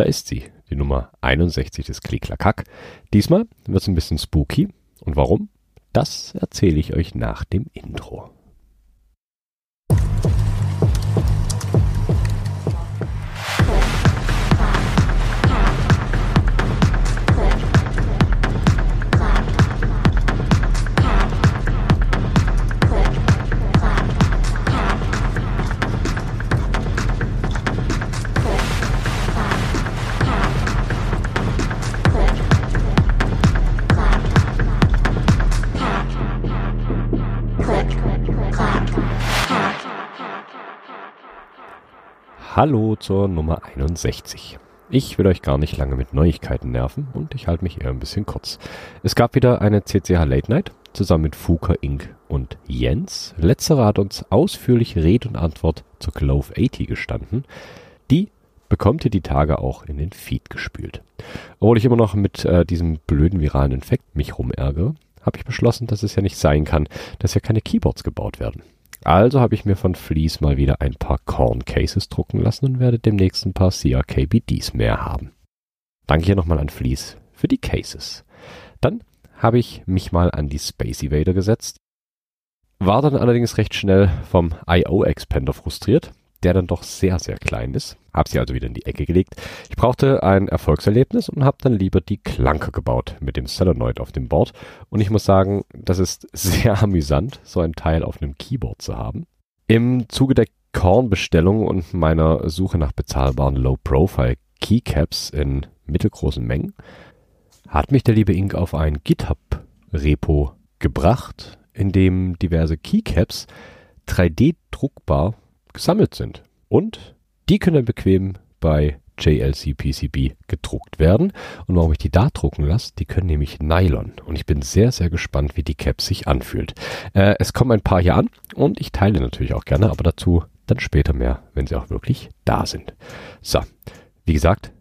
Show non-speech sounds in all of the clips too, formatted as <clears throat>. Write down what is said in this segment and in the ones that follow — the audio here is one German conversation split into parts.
Da ist sie, die Nummer 61 des Klicklakack. Diesmal wird es ein bisschen spooky. Und warum? Das erzähle ich euch nach dem Intro. Hallo zur Nummer 61. Ich will euch gar nicht lange mit Neuigkeiten nerven und ich halte mich eher ein bisschen kurz. Es gab wieder eine CCH Late Night zusammen mit Fuka Inc. und Jens. Letzterer hat uns ausführlich Rede und Antwort zur Glove 80 gestanden. Die bekommt ihr die Tage auch in den Feed gespült. Obwohl ich immer noch mit äh, diesem blöden viralen Infekt mich rumärgere, habe ich beschlossen, dass es ja nicht sein kann, dass ja keine Keyboards gebaut werden. Also habe ich mir von Fleece mal wieder ein paar Corn Cases drucken lassen und werde demnächst ein paar CRKBDs mehr haben. Danke hier nochmal an Fleece für die Cases. Dann habe ich mich mal an die Space Evader gesetzt, war dann allerdings recht schnell vom IO Expander frustriert der dann doch sehr, sehr klein ist. Hab sie also wieder in die Ecke gelegt. Ich brauchte ein Erfolgserlebnis und habe dann lieber die Klanke gebaut mit dem Solenoid auf dem Board. Und ich muss sagen, das ist <laughs> sehr amüsant, so ein Teil auf einem Keyboard zu haben. Im Zuge der Kornbestellung und meiner Suche nach bezahlbaren Low-Profile Keycaps in mittelgroßen Mengen hat mich der liebe Ink auf ein GitHub-Repo gebracht, in dem diverse Keycaps 3D-druckbar gesammelt sind. Und die können dann bequem bei JLC PCB gedruckt werden. Und warum ich die da drucken lasse, die können nämlich Nylon. Und ich bin sehr, sehr gespannt, wie die Cap sich anfühlt. Äh, es kommen ein paar hier an und ich teile natürlich auch gerne, aber dazu dann später mehr, wenn sie auch wirklich da sind. So, wie gesagt,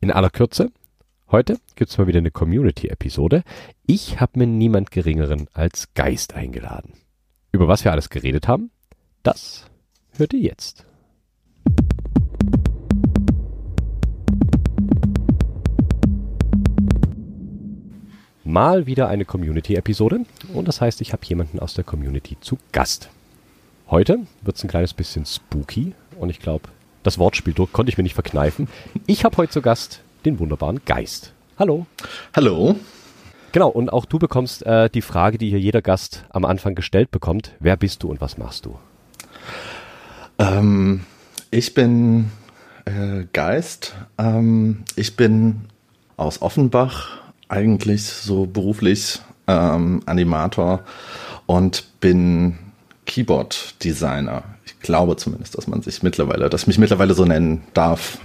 in aller Kürze. Heute gibt es mal wieder eine Community-Episode. Ich habe mir niemand Geringeren als Geist eingeladen. Über was wir alles geredet haben, das hört ihr jetzt. Mal wieder eine Community-Episode und das heißt, ich habe jemanden aus der Community zu Gast. Heute wird es ein kleines bisschen spooky und ich glaube, das Wortspiel konnte ich mir nicht verkneifen. Ich habe heute zu Gast den wunderbaren Geist. Hallo. Hallo. Genau, und auch du bekommst äh, die Frage, die hier jeder Gast am Anfang gestellt bekommt. Wer bist du und was machst du? Ähm, ich bin äh, Geist. Ähm, ich bin aus Offenbach, eigentlich so beruflich ähm, Animator und bin Keyboard-Designer. Ich glaube zumindest, dass man sich mittlerweile, dass ich mich mittlerweile so nennen darf.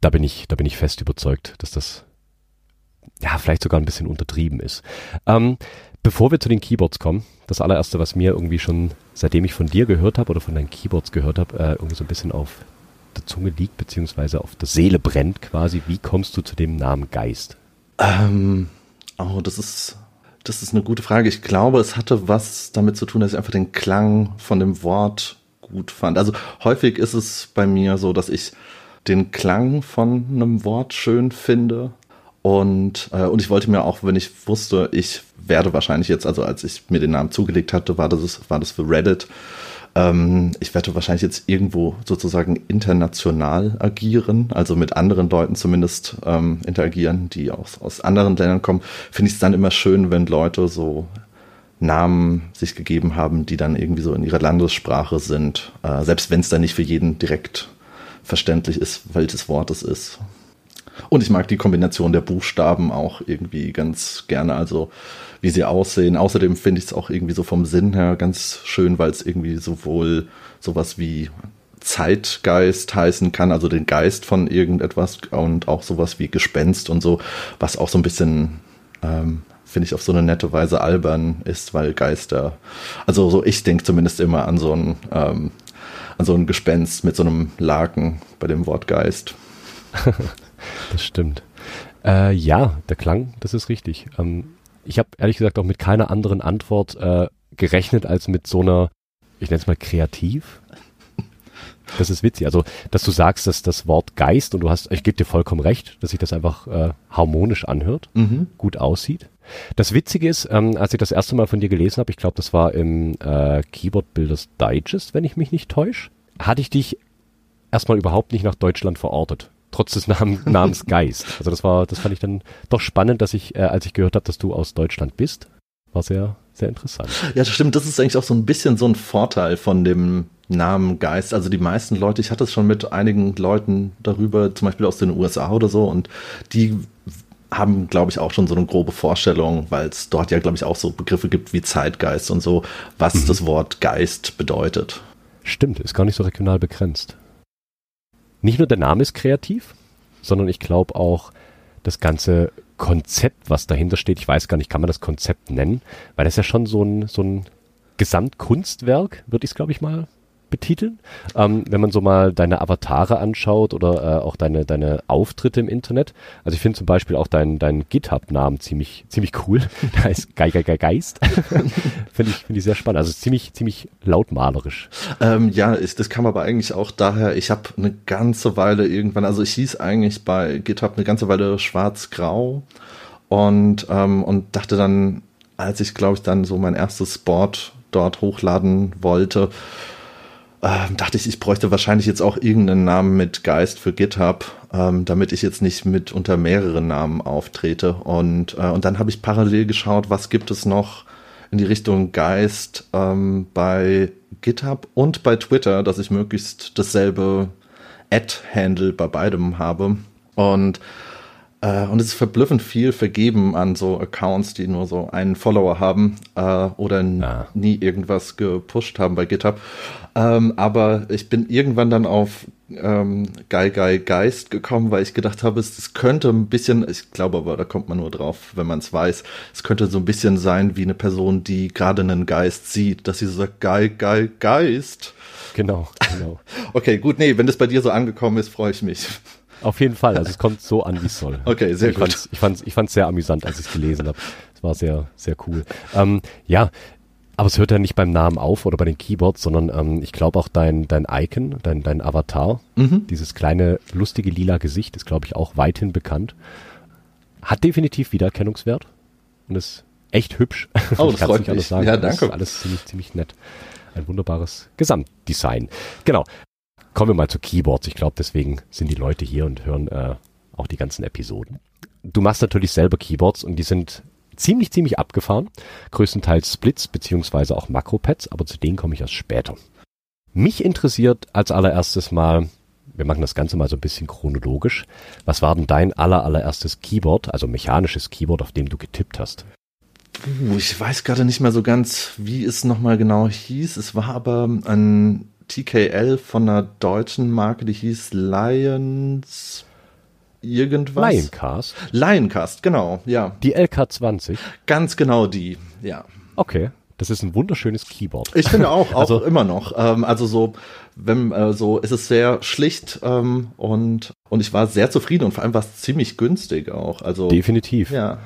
Da bin ich, da bin ich fest überzeugt, dass das ja vielleicht sogar ein bisschen untertrieben ist. Ähm, bevor wir zu den Keyboards kommen, das allererste, was mir irgendwie schon, seitdem ich von dir gehört habe oder von deinen Keyboards gehört habe, äh, irgendwie so ein bisschen auf der Zunge liegt, beziehungsweise auf der Seele brennt quasi. Wie kommst du zu dem Namen Geist? Ähm, oh, das ist, das ist eine gute Frage. Ich glaube, es hatte was damit zu tun, dass ich einfach den Klang von dem Wort gut fand. Also häufig ist es bei mir so, dass ich den Klang von einem Wort schön finde. Und, äh, und ich wollte mir auch, wenn ich wusste, ich werde wahrscheinlich jetzt, also als ich mir den Namen zugelegt hatte, war das, war das für Reddit. Ähm, ich werde wahrscheinlich jetzt irgendwo sozusagen international agieren, also mit anderen Leuten zumindest ähm, interagieren, die aus, aus anderen Ländern kommen. Finde ich es dann immer schön, wenn Leute so Namen sich gegeben haben, die dann irgendwie so in ihrer Landessprache sind, äh, selbst wenn es dann nicht für jeden direkt verständlich ist, welches Wort es ist. Und ich mag die Kombination der Buchstaben auch irgendwie ganz gerne. Also wie sie aussehen. Außerdem finde ich es auch irgendwie so vom Sinn her ganz schön, weil es irgendwie sowohl sowas wie Zeitgeist heißen kann, also den Geist von irgendetwas und auch sowas wie Gespenst und so, was auch so ein bisschen, ähm, finde ich, auf so eine nette Weise albern ist, weil Geister, also so ich denke zumindest immer an so ein, ähm, an so ein Gespenst mit so einem Laken bei dem Wort Geist. <laughs> das stimmt. Äh, ja, der Klang, das ist richtig. Ähm, ich habe ehrlich gesagt auch mit keiner anderen Antwort äh, gerechnet als mit so einer, ich nenne es mal kreativ. Das ist witzig. Also, dass du sagst, dass das Wort Geist und du hast, ich gebe dir vollkommen recht, dass sich das einfach äh, harmonisch anhört, Mhm. gut aussieht. Das Witzige ist, ähm, als ich das erste Mal von dir gelesen habe, ich glaube, das war im äh, Keyboard Builders Digest, wenn ich mich nicht täusche, hatte ich dich erstmal überhaupt nicht nach Deutschland verortet. Trotz des Namen, <laughs> Namens Geist. Also das war, das fand ich dann doch spannend, dass ich, äh, als ich gehört habe, dass du aus Deutschland bist, war sehr, sehr interessant. Ja, das stimmt. Das ist eigentlich auch so ein bisschen so ein Vorteil von dem Namen Geist. Also die meisten Leute, ich hatte es schon mit einigen Leuten darüber, zum Beispiel aus den USA oder so, und die haben, glaube ich, auch schon so eine grobe Vorstellung, weil es dort ja, glaube ich, auch so Begriffe gibt wie Zeitgeist und so, was das Wort Geist bedeutet. Stimmt, ist gar nicht so regional begrenzt. Nicht nur der Name ist kreativ, sondern ich glaube auch das ganze Konzept, was dahinter steht, ich weiß gar nicht, kann man das Konzept nennen, weil das ist ja schon so ein, so ein Gesamtkunstwerk, würde ich es, glaube ich, mal betiteln. Ähm, wenn man so mal deine Avatare anschaut oder äh, auch deine, deine Auftritte im Internet. Also ich finde zum Beispiel auch deinen dein GitHub-Namen ziemlich, ziemlich cool. <laughs> Der heißt Gei, Gei, Gei, Geist. <laughs> finde ich, finde ich sehr spannend. Also ziemlich, ziemlich lautmalerisch. Ähm, ja, ich, das kam aber eigentlich auch daher, ich habe eine ganze Weile irgendwann, also ich hieß eigentlich bei GitHub eine ganze Weile schwarz-grau und, ähm, und dachte dann, als ich glaube ich dann so mein erstes Board dort hochladen wollte, ähm, dachte ich, ich bräuchte wahrscheinlich jetzt auch irgendeinen Namen mit Geist für GitHub, ähm, damit ich jetzt nicht mit unter mehreren Namen auftrete. Und, äh, und dann habe ich parallel geschaut, was gibt es noch in die Richtung Geist ähm, bei GitHub und bei Twitter, dass ich möglichst dasselbe Ad-Handle bei beidem habe. Und äh, und es ist verblüffend viel vergeben an so Accounts, die nur so einen Follower haben äh, oder Ah. nie irgendwas gepusht haben bei GitHub. Ähm, aber ich bin irgendwann dann auf ähm, Guy Guy Geist gekommen, weil ich gedacht habe, es, es könnte ein bisschen, ich glaube aber, da kommt man nur drauf, wenn man es weiß, es könnte so ein bisschen sein wie eine Person, die gerade einen Geist sieht, dass sie so sagt, Guy Guy Geist. Genau, genau. <laughs> Okay, gut, nee, wenn das bei dir so angekommen ist, freue ich mich. Auf jeden Fall. Also es kommt so an, wie es soll. Okay, sehr ich gut. Fand's, ich fand's, ich fand's sehr amüsant, als ich es gelesen habe. Es war sehr, sehr cool. Ähm, ja, aber es hört ja nicht beim Namen auf oder bei den Keyboards, sondern ähm, ich glaube auch dein, dein Icon, dein, dein Avatar, Mhm. dieses kleine, lustige lila Gesicht ist, glaube ich, auch weithin bekannt. Hat definitiv Wiedererkennungswert und ist echt hübsch. <laughs> Oh, Ich das freut mich. sagen. Ja, Das ist danke. alles ziemlich, ziemlich nett. Ein wunderbares Gesamtdesign. Genau. Kommen wir mal zu Keyboards. Ich glaube, deswegen sind die Leute hier und hören äh, auch die ganzen Episoden. Du machst natürlich selber Keyboards und die sind ziemlich, ziemlich abgefahren. Größtenteils Splits beziehungsweise auch Makropads, aber zu denen komme ich erst später. Mich interessiert als allererstes mal, wir machen das Ganze mal so ein bisschen chronologisch. Was war denn dein aller, allererstes Keyboard, also mechanisches Keyboard, auf dem du getippt hast? Ich weiß gerade nicht mehr so ganz, wie es nochmal genau hieß. Es war aber ein TKL von einer deutschen Marke, die hieß Lions irgendwas. Lioncast, Lioncast, genau, ja. die LK20. Ganz genau die, ja. Okay, das ist ein wunderschönes Keyboard. Ich finde auch, <laughs> auch Also- immer noch. Ähm, also so, wenn äh, so, es ist sehr schlicht ähm, und und ich war sehr zufrieden und vor allem war es ziemlich günstig auch. Also Definitiv. ja,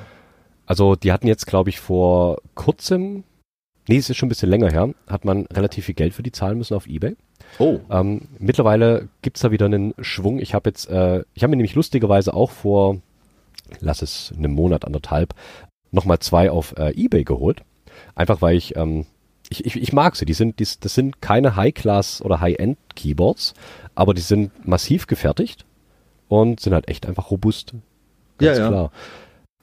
Also die hatten jetzt, glaube ich, vor kurzem, nee, es ist schon ein bisschen länger her, hat man relativ viel Geld für die zahlen müssen auf Ebay. oh, Ähm, mittlerweile gibt's da wieder einen Schwung. Ich habe jetzt, äh, ich habe mir nämlich lustigerweise auch vor, lass es einen Monat, anderthalb, nochmal zwei auf äh, Ebay geholt. Einfach weil ich, ähm, ich, ich, ich mag sie. Die sind, die, das sind keine High-Class oder High-End-Keyboards, aber die sind massiv gefertigt und sind halt echt einfach robust. Ganz Ja, ja. klar.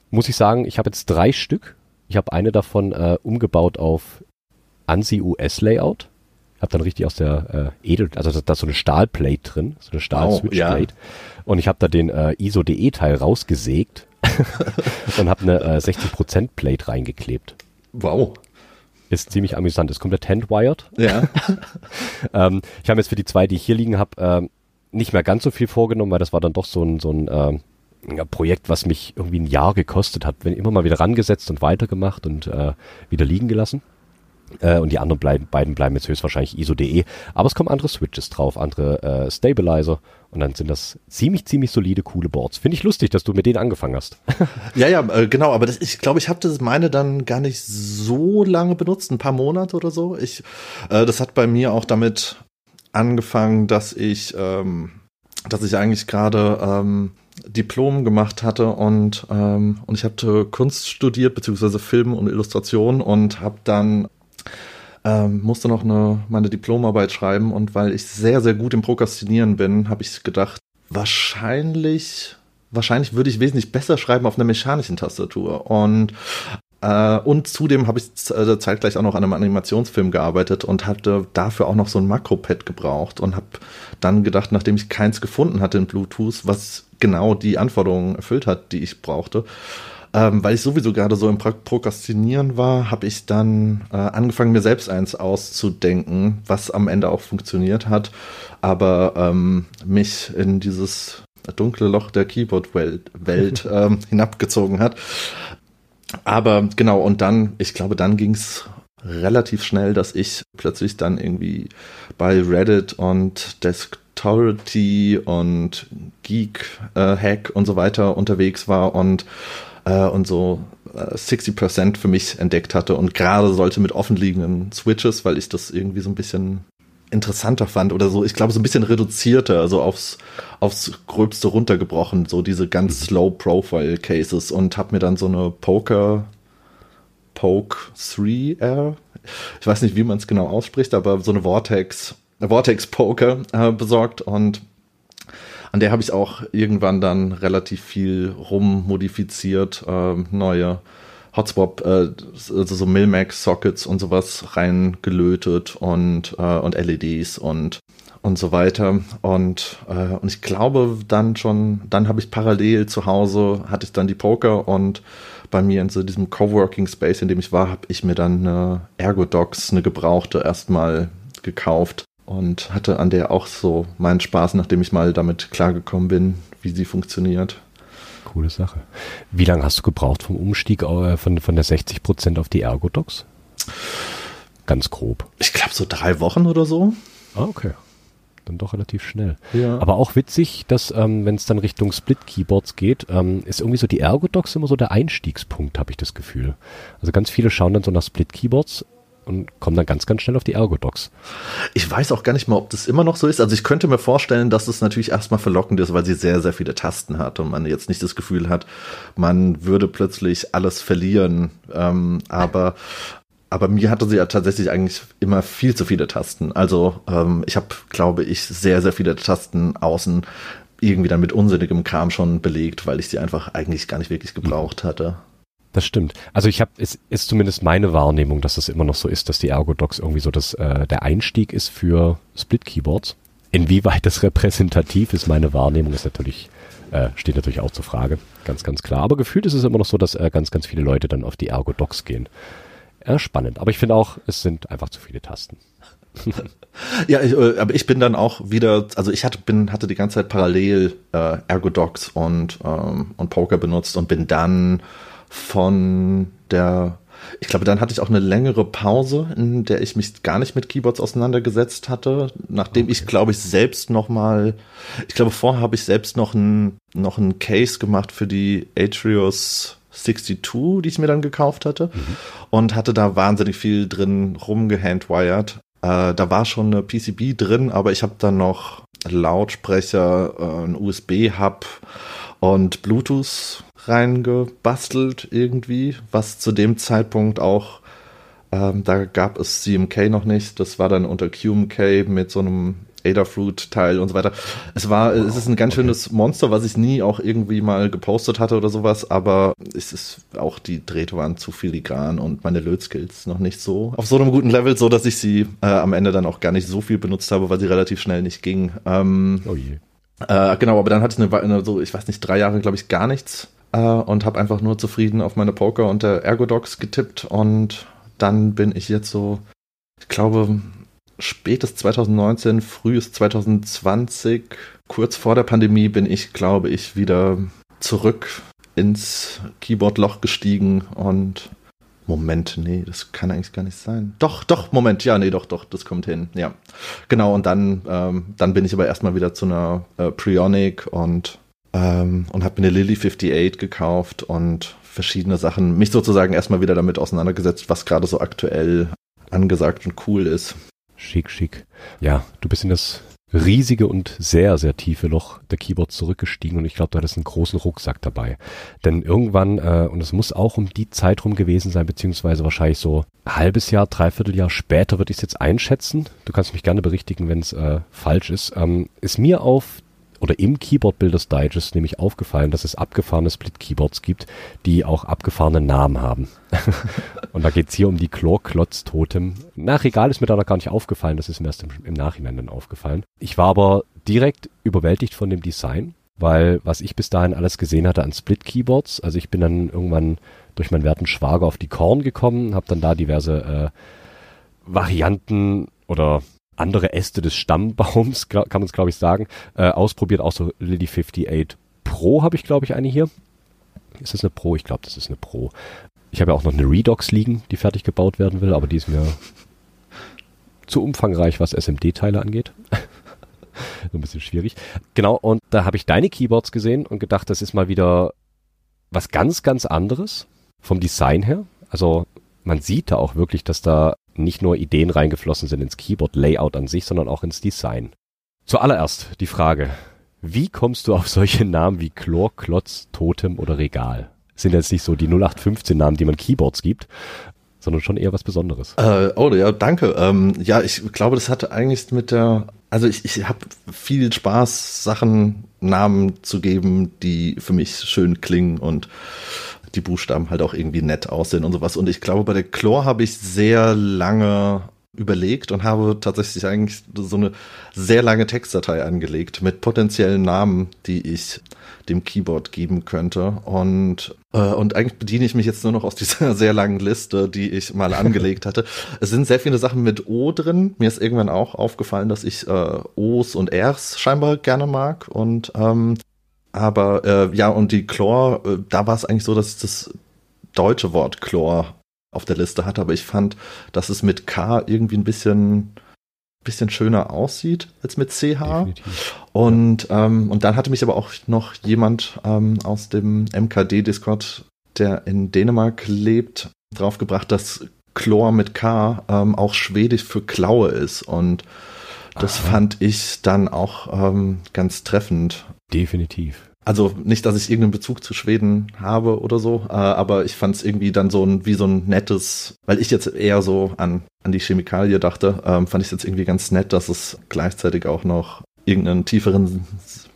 Muss ich sagen, ich habe jetzt drei Stück. Ich habe eine davon äh, umgebaut auf ANSI US Layout. Habe dann richtig aus der äh, Edel, also da, da ist so eine Stahlplate drin, so eine Oh, Stahl-Switchplate. Und ich habe da den äh, ISO-DE-Teil rausgesägt <laughs> und habe eine äh, 60% Plate reingeklebt. wow, Ist ziemlich amüsant. Ist komplett handwired. ja, <laughs> Ähm, ich habe jetzt für die zwei, die ich hier liegen habe, ähm, nicht mehr ganz so viel vorgenommen, weil das war dann doch so ein, so ein ähm, ja, Projekt, was mich irgendwie ein Jahr gekostet hat. Wenn immer mal wieder rangesetzt und weitergemacht und äh, wieder liegen gelassen. Äh, und die anderen bleiben, beiden bleiben jetzt höchstwahrscheinlich ISO.de. Aber es kommen andere Switches drauf, andere äh, Stabilizer. Und dann sind das ziemlich, ziemlich solide, coole Boards. Finde ich lustig, dass du mit denen angefangen hast. <laughs> Ja, ja, äh, genau, aber das, ich glaube, ich habe das meine dann gar nicht so lange benutzt, ein paar Monate oder so. Ich, äh, das hat bei mir auch damit angefangen, dass ich, ähm, dass ich eigentlich gerade ähm, Diplom gemacht hatte und, ähm, und ich hatte Kunst studiert, beziehungsweise Film und Illustration und habe dann ähm, musste noch eine, meine Diplomarbeit schreiben und weil ich sehr, sehr gut im Prokrastinieren bin, habe ich gedacht, wahrscheinlich, wahrscheinlich würde ich wesentlich besser schreiben auf einer mechanischen Tastatur. Und und zudem habe ich äh, zeitgleich auch noch an einem Animationsfilm gearbeitet und hatte dafür auch noch so ein Makropad gebraucht und habe dann gedacht, nachdem ich keins gefunden hatte in Bluetooth, was genau die Anforderungen erfüllt hat, die ich brauchte, ähm, weil ich sowieso gerade so im Prokrastinieren war, habe ich dann äh, angefangen, mir selbst eins auszudenken, was am Ende auch funktioniert hat, aber ähm, mich in dieses dunkle Loch der Keyboard-Welt Welt, <laughs> ähm, hinabgezogen hat. Aber genau, und dann, ich glaube, dann ging's relativ schnell, dass ich plötzlich dann irgendwie bei Reddit und Desktopity und Geek äh, Hack und so weiter unterwegs war und äh, und so äh, 60% für mich entdeckt hatte und gerade sollte mit offenliegenden Switches, weil ich das irgendwie so ein bisschen interessanter fand oder so, ich glaube so ein bisschen reduzierter, also aufs, aufs Gröbste runtergebrochen, so diese ganz slow Profile Cases und habe mir dann so eine Poker Poke 3R, ich weiß nicht, wie man es genau ausspricht, aber so eine Vortex, Vortex Poker äh, besorgt und an der habe ich auch irgendwann dann relativ viel rummodifiziert, äh, neue Hotswap, äh, also so Milmax-Sockets und sowas reingelötet und, äh, und LEDs und und so weiter. Und, äh, und ich glaube dann schon, dann habe ich parallel zu Hause, hatte ich dann die Poker und bei mir in so diesem Coworking Space, in dem ich war, habe ich mir dann eine Ergodox, eine gebrauchte, erstmal gekauft und hatte an der auch so meinen Spaß, nachdem ich mal damit klargekommen bin, wie sie funktioniert. Coole Sache. Wie lange hast du gebraucht vom Umstieg äh, von, von der 60% auf die Ergodox? Ganz grob. Ich glaube so drei Wochen oder so. Ah, okay. Dann doch relativ schnell. Ja. Aber auch witzig, dass ähm, wenn es dann Richtung Split-Keyboards geht, ähm, ist irgendwie so die Ergodox immer so der Einstiegspunkt, habe ich das Gefühl. Also ganz viele schauen dann so nach Split-Keyboards und kommen dann ganz, ganz schnell auf die Ergodox. Ich weiß auch gar nicht mal, ob das immer noch so ist. Also ich könnte mir vorstellen, dass es natürlich erstmal verlockend ist, weil sie sehr, sehr viele Tasten hat und man jetzt nicht das Gefühl hat, man würde plötzlich alles verlieren. Ähm, aber aber mir hatte sie ja tatsächlich eigentlich immer viel zu viele Tasten. Also ähm, ich habe, glaube ich, sehr, sehr viele Tasten außen irgendwie dann mit unsinnigem Kram schon belegt, weil ich sie einfach eigentlich gar nicht wirklich gebraucht hatte. Das stimmt. Also ich habe, es ist zumindest meine Wahrnehmung, dass es immer noch so ist, dass die Ergodox irgendwie so das, äh, der Einstieg ist für Split-Keyboards. Inwieweit das <laughs> repräsentativ ist, meine Wahrnehmung ist natürlich, äh, steht natürlich auch zur Frage. Ganz, ganz klar. Aber gefühlt ist es immer noch so, dass äh, ganz, ganz viele Leute dann auf die Ergodox gehen. Ja, spannend. Aber ich finde auch, es sind einfach zu viele Tasten. <laughs> ja, ich, äh, aber ich bin dann auch wieder, also ich hatte, bin, hatte die ganze Zeit parallel äh, Ergodox und, ähm, und Poker benutzt und bin dann von der, ich glaube, dann hatte ich auch eine längere Pause, in der ich mich gar nicht mit Keyboards auseinandergesetzt hatte, nachdem okay. ich, glaube ich, selbst noch mal, ich glaube, vorher habe ich selbst noch ein, noch ein Case gemacht für die Atrios 62, die ich mir dann gekauft hatte mhm. und hatte da wahnsinnig viel drin rumgehandwired. Äh, da war schon eine PCB drin, aber ich habe dann noch Lautsprecher, äh, ein USB-Hub und Bluetooth reingebastelt irgendwie, was zu dem Zeitpunkt auch, ähm, da gab es CMK noch nicht, das war dann unter QMK mit so einem Adafruit-Teil und so weiter. Es war, wow. es ist ein ganz schönes Monster, was ich nie auch irgendwie mal gepostet hatte oder sowas, aber es ist auch, die Drähte waren zu filigran und meine Lötskills noch nicht so auf so einem guten Level, so dass ich sie äh, am Ende dann auch gar nicht so viel benutzt habe, weil sie relativ schnell nicht ging. Ähm, oh je. Äh, genau, aber dann hatte ich eine, eine, so, ich weiß nicht, drei Jahre, glaube ich, gar nichts äh, und habe einfach nur zufrieden auf meine Poker und der Ergodox getippt und dann bin ich jetzt so, ich glaube, spätes 2019, frühes 2020, kurz vor der Pandemie bin ich, glaube ich, wieder zurück ins Keyboard-Loch gestiegen und Moment, nee, das kann eigentlich gar nicht sein. Doch, doch, Moment, ja, nee, doch, doch, das kommt hin. Ja, genau. Und dann, ähm, dann bin ich aber erstmal wieder zu einer äh, Prionic und ähm, und habe mir eine Lily 58 gekauft und verschiedene Sachen. Mich sozusagen erstmal wieder damit auseinandergesetzt, was gerade so aktuell angesagt und cool ist. Schick, schick. Ja, du bist in das riesige und sehr, sehr tiefe Loch der Keyboards zurückgestiegen und ich glaube, du hattest einen großen Rucksack dabei. Denn irgendwann, äh, und es muss auch um die Zeit rum gewesen sein, beziehungsweise wahrscheinlich so ein halbes Jahr, dreiviertel Jahr später würde ich es jetzt einschätzen. Du kannst mich gerne berichtigen, wenn es äh, falsch ist. Ähm, ist mir auf oder im Keyboard Builders Digest nämlich aufgefallen, dass es abgefahrene Split-Keyboards gibt, die auch abgefahrene Namen haben. <laughs> und da geht's hier um die Chlor-Klotz-Totem. Nach Regal ist mir da noch gar nicht aufgefallen, das ist mir erst im, im Nachhinein dann aufgefallen. Ich war aber direkt überwältigt von dem Design, weil was ich bis dahin alles gesehen hatte an Split-Keyboards, also ich bin dann irgendwann durch meinen werten Schwager auf die Korn gekommen, habe dann da diverse äh, Varianten oder andere Äste des Stammbaums, <laughs> kann man es glaube ich sagen, äh, ausprobiert. Auch so Lily 58 Pro habe ich glaube ich eine hier. Ist das eine Pro? Ich glaube, das ist eine Pro. Ich habe ja auch noch eine Redox liegen, die fertig gebaut werden will, aber die ist mir zu umfangreich, was SMD-Teile angeht. <laughs> so ein bisschen schwierig. Genau, und da habe ich deine Keyboards gesehen und gedacht, das ist mal wieder was ganz, ganz anderes vom Design her. Also man sieht da auch wirklich, dass da nicht nur Ideen reingeflossen sind ins Keyboard-Layout an sich, sondern auch ins Design. Zuallererst die Frage, wie kommst du auf solche Namen wie Chlor, Klotz, Totem oder Regal? Sind jetzt nicht so die 0815 Namen, die man Keyboards gibt, sondern schon eher was Besonderes. Äh, oh ja, danke. Ähm, ja, ich glaube, das hatte eigentlich mit der, also ich, ich habe viel Spaß, Sachen Namen zu geben, die für mich schön klingen und die Buchstaben halt auch irgendwie nett aussehen und sowas. Und ich glaube, bei der Chlor habe ich sehr lange überlegt und habe tatsächlich eigentlich so eine sehr lange Textdatei angelegt mit potenziellen Namen, die ich dem Keyboard geben könnte. Und, äh, und eigentlich bediene ich mich jetzt nur noch aus dieser <laughs> sehr langen Liste, die ich mal angelegt hatte. Es sind sehr viele Sachen mit O drin. Mir ist irgendwann auch aufgefallen, dass ich äh, O's und R's scheinbar gerne mag. Und ähm, aber äh, ja, und die Chlor, äh, da war es eigentlich so, dass ich das deutsche Wort Chlor auf der Liste hatte, aber ich fand, dass es mit K irgendwie ein bisschen bisschen schöner aussieht als mit CH. Definitiv. Und, ja. ähm, und dann hatte mich aber auch noch jemand ähm, aus dem MKD-Discord, der in Dänemark lebt, draufgebracht, dass Chlor mit K ähm, auch schwedisch für Klaue ist. Und das Aha. fand ich dann auch ähm, ganz treffend. Definitiv. Also nicht, dass ich irgendeinen Bezug zu Schweden habe oder so, äh, aber ich fand es irgendwie dann so ein, wie so ein nettes, weil ich jetzt eher so an, an die Chemikalie dachte, ähm, fand ich es jetzt irgendwie ganz nett, dass es gleichzeitig auch noch irgendeinen tieferen,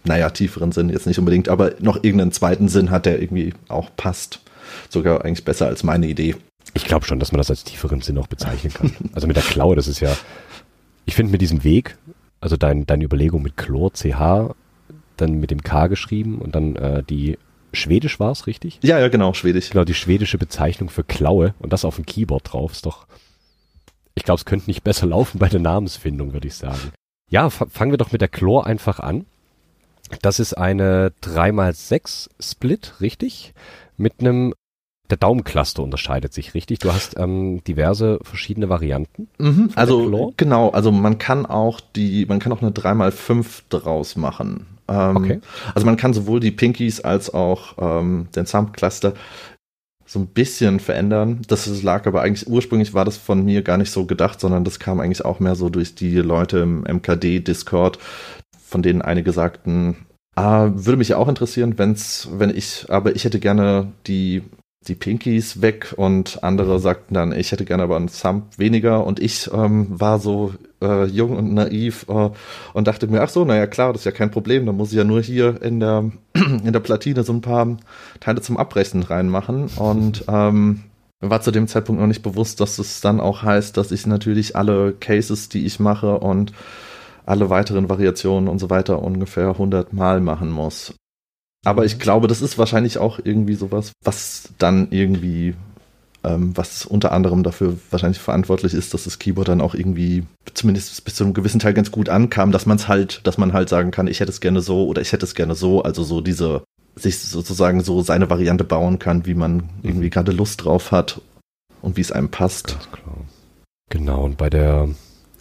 naja, tieferen Sinn jetzt nicht unbedingt, aber noch irgendeinen zweiten Sinn hat, der irgendwie auch passt. Sogar eigentlich besser als meine Idee. Ich glaube schon, dass man das als tieferen Sinn auch bezeichnen kann. <laughs> Also mit der Klaue, das ist ja, ich finde mit diesem Weg, also dein, deine Überlegung mit Chlor, CH, dann mit dem K geschrieben und dann äh, die Schwedisch war es, richtig? Ja, ja, genau, Schwedisch. Genau, die schwedische Bezeichnung für Klaue und das auf dem Keyboard drauf ist doch. Ich glaube, es könnte nicht besser <laughs> laufen bei der Namensfindung, würde ich sagen. Ja, fangen wir doch mit der Chlor einfach an. Das ist eine 3x6 Split, richtig? Mit einem der Daumencluster unterscheidet sich richtig. Du hast ähm, diverse verschiedene Varianten. Mhm, also genau, also man kann auch die, man kann auch eine 3x5 draus machen. Ähm, okay. Also man kann sowohl die Pinkies als auch ähm, den Thumb Cluster so ein bisschen verändern. Das lag aber eigentlich, ursprünglich war das von mir gar nicht so gedacht, sondern das kam eigentlich auch mehr so durch die Leute im MKD-Discord, von denen einige sagten, ah, würde mich ja auch interessieren, wenn's, wenn ich, aber ich hätte gerne die die Pinkies weg und andere sagten dann, ich hätte gerne aber einen Thumb weniger. Und ich ähm, war so äh, jung und naiv äh, und dachte mir, ach so, naja klar, das ist ja kein Problem, da muss ich ja nur hier in der, <clears throat> in der Platine so ein paar Teile zum Abbrechen reinmachen. Und ähm, war zu dem Zeitpunkt noch nicht bewusst, dass es dann auch heißt, dass ich natürlich alle Cases, die ich mache und alle weiteren Variationen und so weiter ungefähr 100 Mal machen muss. Aber ich glaube, das ist wahrscheinlich auch irgendwie sowas, was dann irgendwie, ähm, was unter anderem dafür wahrscheinlich verantwortlich ist, dass das Keyboard dann auch irgendwie zumindest bis zu einem gewissen Teil ganz gut ankam, dass man es halt, dass man halt sagen kann, ich hätte es gerne so oder ich hätte es gerne so, also so diese, sich sozusagen so seine Variante bauen kann, wie man irgendwie gerade Lust drauf hat und wie es einem passt. Ganz klar. Genau, und bei der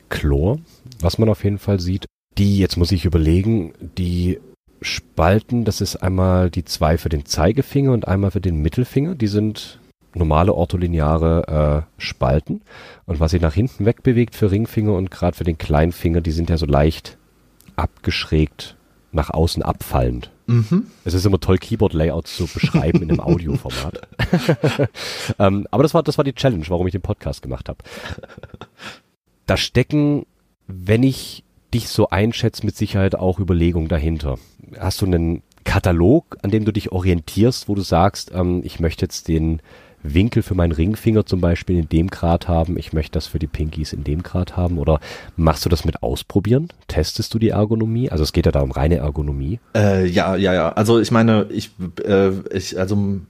Chlor, was man auf jeden Fall sieht, die, jetzt muss ich überlegen, die Spalten, das ist einmal die zwei für den Zeigefinger und einmal für den Mittelfinger. Die sind normale ortholineare äh, Spalten. Und was sich nach hinten wegbewegt für Ringfinger und gerade für den Kleinfinger, die sind ja so leicht abgeschrägt nach außen abfallend. Mhm. Es ist immer toll, Keyboard-Layouts zu beschreiben in einem <laughs> Audioformat. <laughs> ähm, aber das war, das war die Challenge, warum ich den Podcast gemacht habe. Da stecken, wenn ich dich so einschätze, mit Sicherheit auch Überlegungen dahinter. Hast du einen Katalog, an dem du dich orientierst, wo du sagst, ähm, ich möchte jetzt den Winkel für meinen Ringfinger zum Beispiel in dem Grad haben, ich möchte das für die Pinkies in dem Grad haben? Oder machst du das mit Ausprobieren? Testest du die Ergonomie? Also es geht ja da um reine Ergonomie. Äh, ja, ja, ja. Also ich meine, ich, äh, ich, also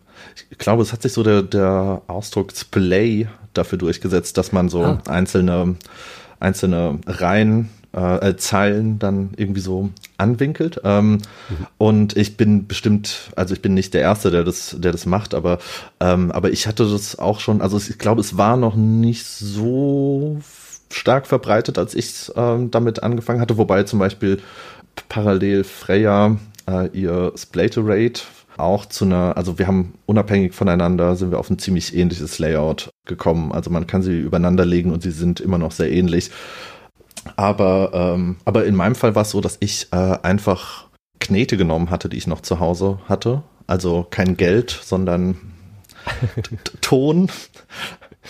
ich glaube, es hat sich so der, der Ausdruck Splay dafür durchgesetzt, dass man so ah. einzelne, einzelne Reihen äh, äh, Zeilen dann irgendwie so anwinkelt. Ähm, mhm. Und ich bin bestimmt, also ich bin nicht der Erste, der das, der das macht, aber, ähm, aber ich hatte das auch schon, also ich glaube, es war noch nicht so stark verbreitet, als ich ähm, damit angefangen hatte, wobei zum Beispiel parallel Freya äh, ihr Splaterate auch zu einer, also wir haben unabhängig voneinander, sind wir auf ein ziemlich ähnliches Layout gekommen. Also man kann sie übereinander legen und sie sind immer noch sehr ähnlich. Aber, ähm, aber in meinem Fall war es so, dass ich äh, einfach Knete genommen hatte, die ich noch zu Hause hatte. Also kein Geld, sondern <laughs> Ton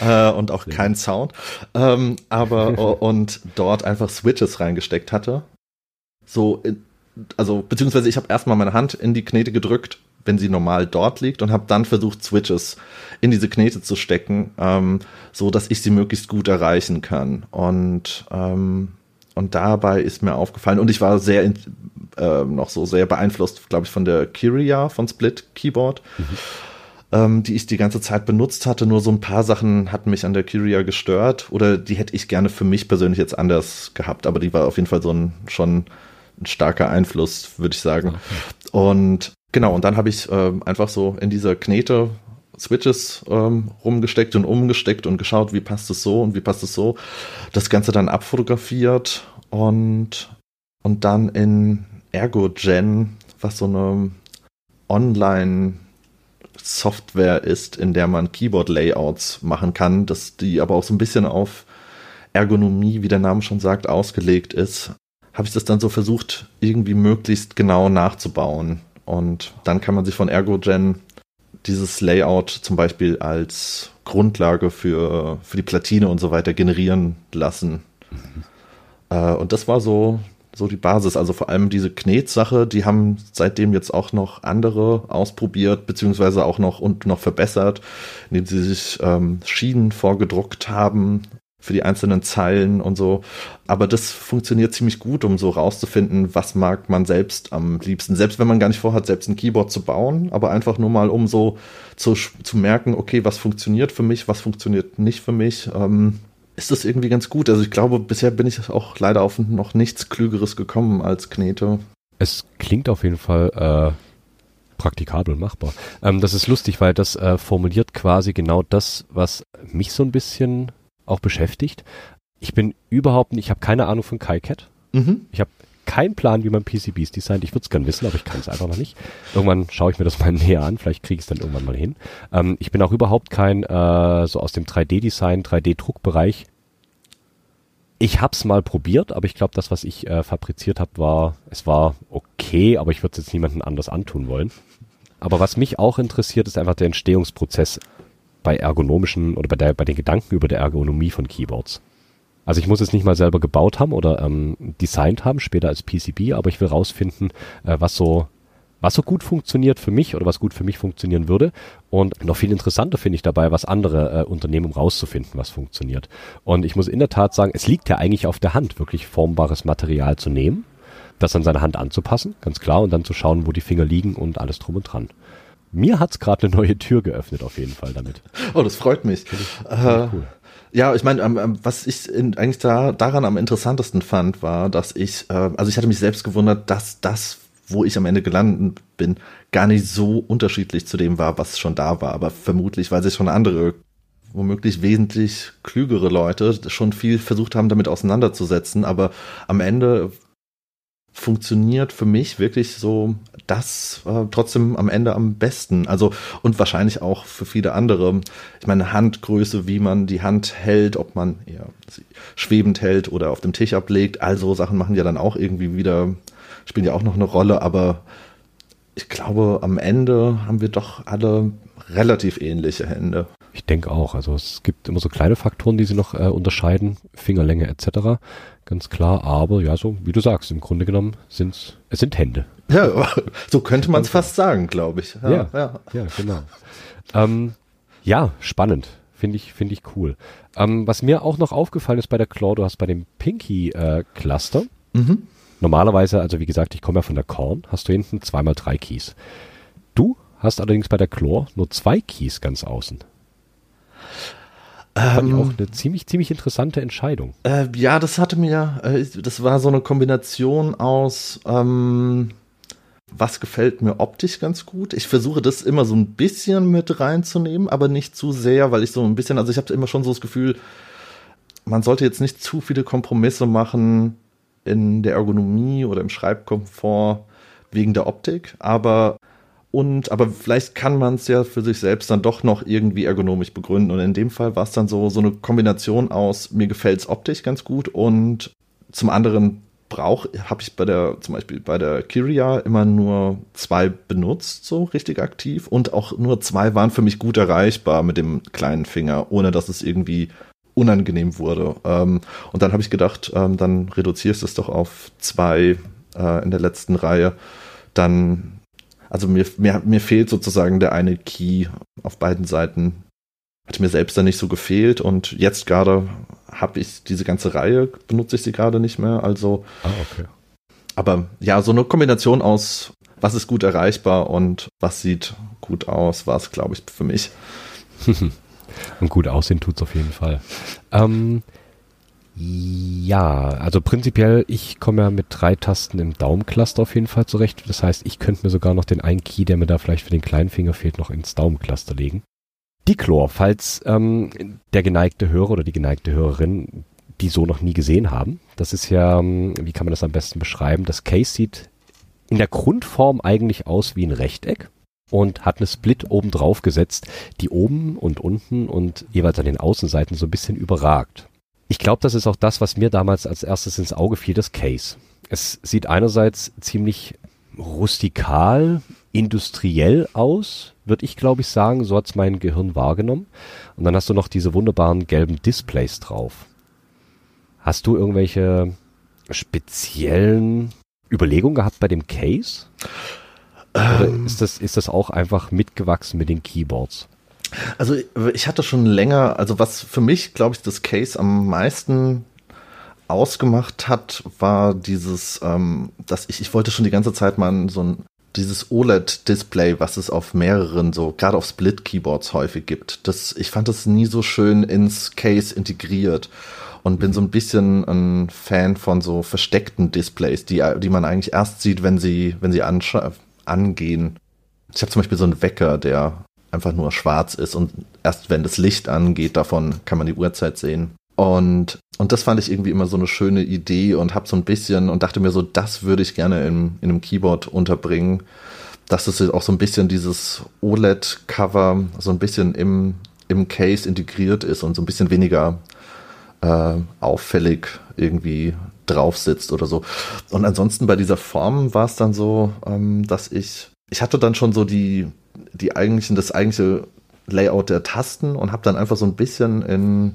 äh, und auch kein Sound. Ähm, aber und dort einfach Switches reingesteckt hatte. So, also beziehungsweise ich habe erstmal meine Hand in die Knete gedrückt wenn sie normal dort liegt und habe dann versucht, Switches in diese Knete zu stecken, ähm, so dass ich sie möglichst gut erreichen kann. Und ähm, und dabei ist mir aufgefallen und ich war sehr in, äh, noch so sehr beeinflusst, glaube ich, von der Kyria von Split Keyboard. Mhm. Ähm, die ich die ganze Zeit benutzt hatte. Nur so ein paar Sachen hatten mich an der Kyria gestört oder die hätte ich gerne für mich persönlich jetzt anders gehabt, aber die war auf jeden Fall so ein schon ein starker Einfluss, würde ich sagen. Okay. Und Genau, und dann habe ich ähm, einfach so in dieser Knete Switches ähm, rumgesteckt und umgesteckt und geschaut, wie passt es so und wie passt es so. Das Ganze dann abfotografiert und, und dann in ErgoGen, was so eine Online-Software ist, in der man Keyboard-Layouts machen kann, dass die aber auch so ein bisschen auf Ergonomie, wie der Name schon sagt, ausgelegt ist, habe ich das dann so versucht, irgendwie möglichst genau nachzubauen. Und dann kann man sich von ErgoGen dieses Layout zum Beispiel als Grundlage für, für die Platine und so weiter generieren lassen. Mhm. Äh, und das war so, so die Basis. Also vor allem diese Knetsache, die haben seitdem jetzt auch noch andere ausprobiert, beziehungsweise auch noch und noch verbessert, indem sie sich ähm, Schienen vorgedruckt haben für die einzelnen Zeilen und so. Aber das funktioniert ziemlich gut, um so rauszufinden, was mag man selbst am liebsten. Selbst wenn man gar nicht vorhat, selbst ein Keyboard zu bauen, aber einfach nur mal, um so zu, zu merken, okay, was funktioniert für mich, was funktioniert nicht für mich. Ähm, ist das irgendwie ganz gut. Also ich glaube, bisher bin ich auch leider auf noch nichts Klügeres gekommen als Knete. Es klingt auf jeden Fall äh, praktikabel machbar. Ähm, das ist lustig, weil das äh, formuliert quasi genau das, was mich so ein bisschen auch beschäftigt. Ich bin überhaupt nicht, ich habe keine Ahnung von KiCat. Mhm. Ich habe keinen Plan, wie man PCBs designt. Ich würde es gern wissen, aber ich kann es einfach noch nicht. Irgendwann schaue ich mir das <laughs> mal näher an. Vielleicht kriege ich es dann irgendwann mal hin. Ähm, ich bin auch überhaupt kein, äh, so aus dem 3D-Design, 3D-Druckbereich. Ich habe es mal probiert, aber ich glaube, das, was ich äh, fabriziert habe, war, es war okay, aber ich würde es jetzt niemandem anders antun wollen. Aber was mich auch interessiert, ist einfach der Entstehungsprozess bei ergonomischen oder bei, der, bei den Gedanken über der Ergonomie von Keyboards. Also ich muss es nicht mal selber gebaut haben oder ähm, designt haben, später als PCB, aber ich will rausfinden, äh, was so was so gut funktioniert für mich oder was gut für mich funktionieren würde. Und noch viel interessanter finde ich dabei, was andere äh, Unternehmen, um rauszufinden, was funktioniert. Und ich muss in der Tat sagen, es liegt ja eigentlich auf der Hand, wirklich formbares Material zu nehmen, das an seine Hand anzupassen, ganz klar, und dann zu schauen, wo die Finger liegen und alles drum und dran. Mir hat's gerade eine neue Tür geöffnet, auf jeden Fall damit. Oh, das freut mich. Ich, äh, cool. Ja, ich meine, ähm, was ich in, eigentlich da, daran am interessantesten fand, war, dass ich, äh, also ich hatte mich selbst gewundert, dass das, wo ich am Ende gelandet bin, gar nicht so unterschiedlich zu dem war, was schon da war. Aber vermutlich, weil sich schon andere, womöglich wesentlich klügere Leute schon viel versucht haben, damit auseinanderzusetzen. Aber am Ende funktioniert für mich wirklich so das äh, trotzdem am Ende am besten. Also und wahrscheinlich auch für viele andere. Ich meine, Handgröße, wie man die Hand hält, ob man eher schwebend hält oder auf dem Tisch ablegt, also Sachen machen ja dann auch irgendwie wieder, spielen ja auch noch eine Rolle, aber ich glaube, am Ende haben wir doch alle relativ ähnliche Hände. Ich denke auch. Also es gibt immer so kleine Faktoren, die sie noch äh, unterscheiden, Fingerlänge etc. Ganz klar. Aber ja, so wie du sagst, im Grunde genommen sind es sind Hände. Ja, <laughs> so könnte man es fast sagen, glaube ich. Ja, ja, ja. ja genau. ähm, ja, spannend. Finde ich, finde ich cool. Ähm, was mir auch noch aufgefallen ist bei der Claw, du hast bei dem Pinky äh, Cluster, mhm. normalerweise, also wie gesagt, ich komme ja von der Korn, hast du hinten zweimal drei Keys. Du hast allerdings bei der Claw nur zwei Keys ganz außen. Ähm, fand ich auch eine ziemlich, ziemlich interessante Entscheidung. Äh, ja, das hatte mir, äh, das war so eine Kombination aus, ähm, was gefällt mir optisch ganz gut. Ich versuche das immer so ein bisschen mit reinzunehmen, aber nicht zu sehr, weil ich so ein bisschen, also ich habe immer schon so das Gefühl, man sollte jetzt nicht zu viele Kompromisse machen in der Ergonomie oder im Schreibkomfort wegen der Optik, aber und aber vielleicht kann man es ja für sich selbst dann doch noch irgendwie ergonomisch begründen. Und in dem Fall war es dann so, so eine Kombination aus, mir gefällt es optisch ganz gut und zum anderen brauche, habe ich bei der, zum Beispiel bei der Kyria immer nur zwei benutzt, so richtig aktiv. Und auch nur zwei waren für mich gut erreichbar mit dem kleinen Finger, ohne dass es irgendwie unangenehm wurde. Ähm, und dann habe ich gedacht, ähm, dann reduzierst du es doch auf zwei äh, in der letzten Reihe. Dann also mir, mir, mir fehlt sozusagen der eine Key auf beiden Seiten. Hat mir selbst dann nicht so gefehlt und jetzt gerade habe ich diese ganze Reihe, benutze ich sie gerade nicht mehr. Also, ah, okay. aber ja, so eine Kombination aus, was ist gut erreichbar und was sieht gut aus, war es, glaube ich, für mich. <laughs> und gut aussehen tut es auf jeden Fall. Ähm, ja, also prinzipiell, ich komme ja mit drei Tasten im Daumencluster auf jeden Fall zurecht. Das heißt, ich könnte mir sogar noch den einen Key, der mir da vielleicht für den kleinen Finger fehlt, noch ins Daumencluster legen. Die Chlor, falls ähm, der geneigte Hörer oder die geneigte Hörerin die so noch nie gesehen haben. Das ist ja, ähm, wie kann man das am besten beschreiben? Das Case sieht in der Grundform eigentlich aus wie ein Rechteck und hat eine Split oben drauf gesetzt, die oben und unten und jeweils an den Außenseiten so ein bisschen überragt. Ich glaube, das ist auch das, was mir damals als erstes ins Auge fiel, das Case. Es sieht einerseits ziemlich rustikal, industriell aus, würde ich glaube ich sagen. So hat's mein Gehirn wahrgenommen. Und dann hast du noch diese wunderbaren gelben Displays drauf. Hast du irgendwelche speziellen Überlegungen gehabt bei dem Case? Oder ähm. ist das, ist das auch einfach mitgewachsen mit den Keyboards? Also ich hatte schon länger, also was für mich, glaube ich, das Case am meisten ausgemacht hat, war dieses, ähm, dass ich, ich wollte schon die ganze Zeit mal so ein dieses OLED-Display, was es auf mehreren, so gerade auf Split-Keyboards häufig gibt. Das, ich fand das nie so schön ins Case integriert und bin so ein bisschen ein Fan von so versteckten Displays, die, die man eigentlich erst sieht, wenn sie, wenn sie angehen. Ich habe zum Beispiel so einen Wecker, der einfach nur schwarz ist und erst wenn das Licht angeht, davon kann man die Uhrzeit sehen. Und, und das fand ich irgendwie immer so eine schöne Idee und habe so ein bisschen und dachte mir so, das würde ich gerne in, in einem Keyboard unterbringen, dass es auch so ein bisschen dieses OLED-Cover so ein bisschen im, im Case integriert ist und so ein bisschen weniger äh, auffällig irgendwie drauf sitzt oder so. Und ansonsten bei dieser Form war es dann so, ähm, dass ich, ich hatte dann schon so die, die eigentlichen, das eigentliche Layout der Tasten und habe dann einfach so ein bisschen in,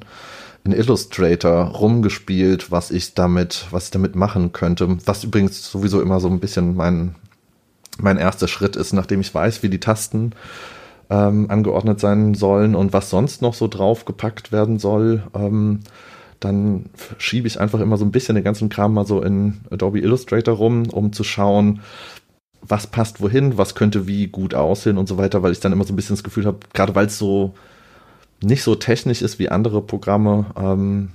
in Illustrator rumgespielt, was ich damit, was ich damit machen könnte. Was übrigens sowieso immer so ein bisschen mein, mein erster Schritt ist, nachdem ich weiß, wie die Tasten ähm, angeordnet sein sollen und was sonst noch so draufgepackt werden soll. Ähm, dann schiebe ich einfach immer so ein bisschen den ganzen Kram mal so in Adobe Illustrator rum, um zu schauen, was passt wohin, was könnte wie gut aussehen und so weiter, weil ich dann immer so ein bisschen das Gefühl habe, gerade weil es so nicht so technisch ist wie andere Programme, ähm,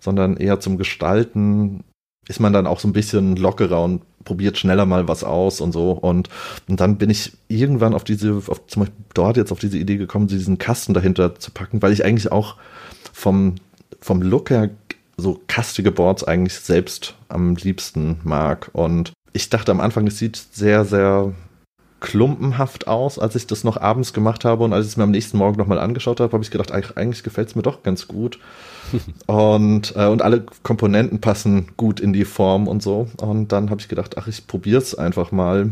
sondern eher zum Gestalten, ist man dann auch so ein bisschen lockerer und probiert schneller mal was aus und so. Und, und dann bin ich irgendwann auf diese, auf, zum Beispiel dort jetzt auf diese Idee gekommen, diesen Kasten dahinter zu packen, weil ich eigentlich auch vom, vom Look her so kastige Boards eigentlich selbst am liebsten mag. Und ich dachte am Anfang, es sieht sehr, sehr klumpenhaft aus, als ich das noch abends gemacht habe und als ich es mir am nächsten Morgen nochmal angeschaut habe, habe ich gedacht, eigentlich, eigentlich gefällt es mir doch ganz gut. <laughs> und, äh, und alle Komponenten passen gut in die Form und so. Und dann habe ich gedacht, ach, ich probiere es einfach mal.